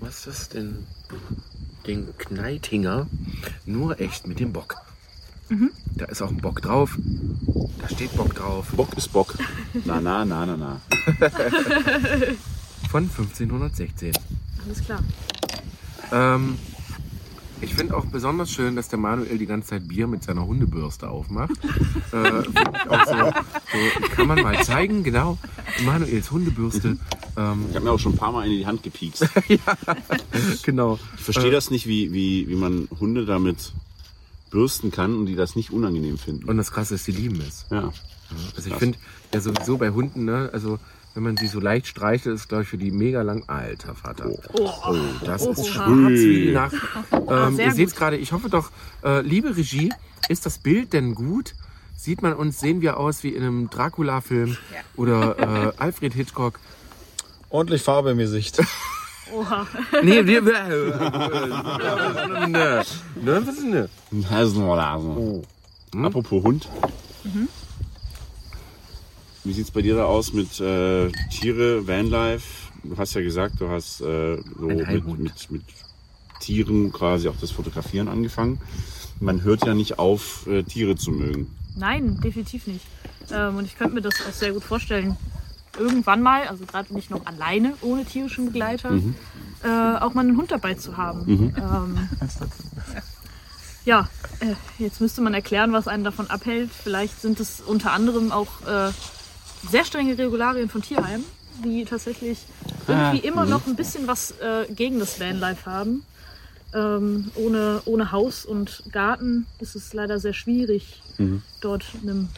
was, ist das denn? Den Kneitinger nur echt mit dem Bock. Da ist auch ein Bock drauf. Da steht Bock drauf. Bock ist Bock. Na, na, na, na, na. Von 1516. Alles klar. Ähm, ich finde auch besonders schön, dass der Manuel die ganze Zeit Bier mit seiner Hundebürste aufmacht. äh, so, so, kann man mal zeigen, genau. Manuels Hundebürste. Ähm, Ich habe mir auch schon ein paar Mal in die Hand gepiekst. genau. Ich verstehe das nicht, wie, wie, wie man Hunde damit bürsten kann und die das nicht unangenehm finden. Und das Krasse ist, die lieben es. Ja. Also ich finde ja sowieso bei Hunden, ne, also wenn man sie so leicht streichelt, ist glaube ich für die mega lang. Alter Vater. Oh, Oh, das Oh, ist oha. schwarz wie die Nacht. Ähm, sehr ihr seht es gerade, ich hoffe doch, äh, liebe Regie, ist das Bild denn gut? Sieht man uns, sehen wir aus wie in einem Dracula-Film oder äh, Alfred Hitchcock? Ordentlich Farbe im Gesicht. Oha. Nee, wir. Ne, ne, was ist denn? Nasenrasen. Hm? Apropos Hund. Wie sieht's bei dir da aus mit äh, Tiere, Vanlife? Du hast ja gesagt, du hast äh, so mit, mit, mit Tieren quasi auch das Fotografieren angefangen. Man hört ja nicht auf, äh, Tiere zu mögen. Nein, definitiv nicht. Ähm, und ich könnte mir das auch sehr gut vorstellen, irgendwann mal, also gerade nicht noch alleine, ohne tierischen Begleiter, äh, auch mal einen Hund dabei zu haben. Ähm, ja, äh, jetzt müsste man erklären, was einen davon abhält. Vielleicht sind es unter anderem auch äh, sehr strenge Regularien von Tierheimen, die tatsächlich irgendwie immer noch ein bisschen was äh, gegen das Vanlife haben. Ähm, ohne, ohne Haus und Garten ist es leider sehr schwierig, dort einem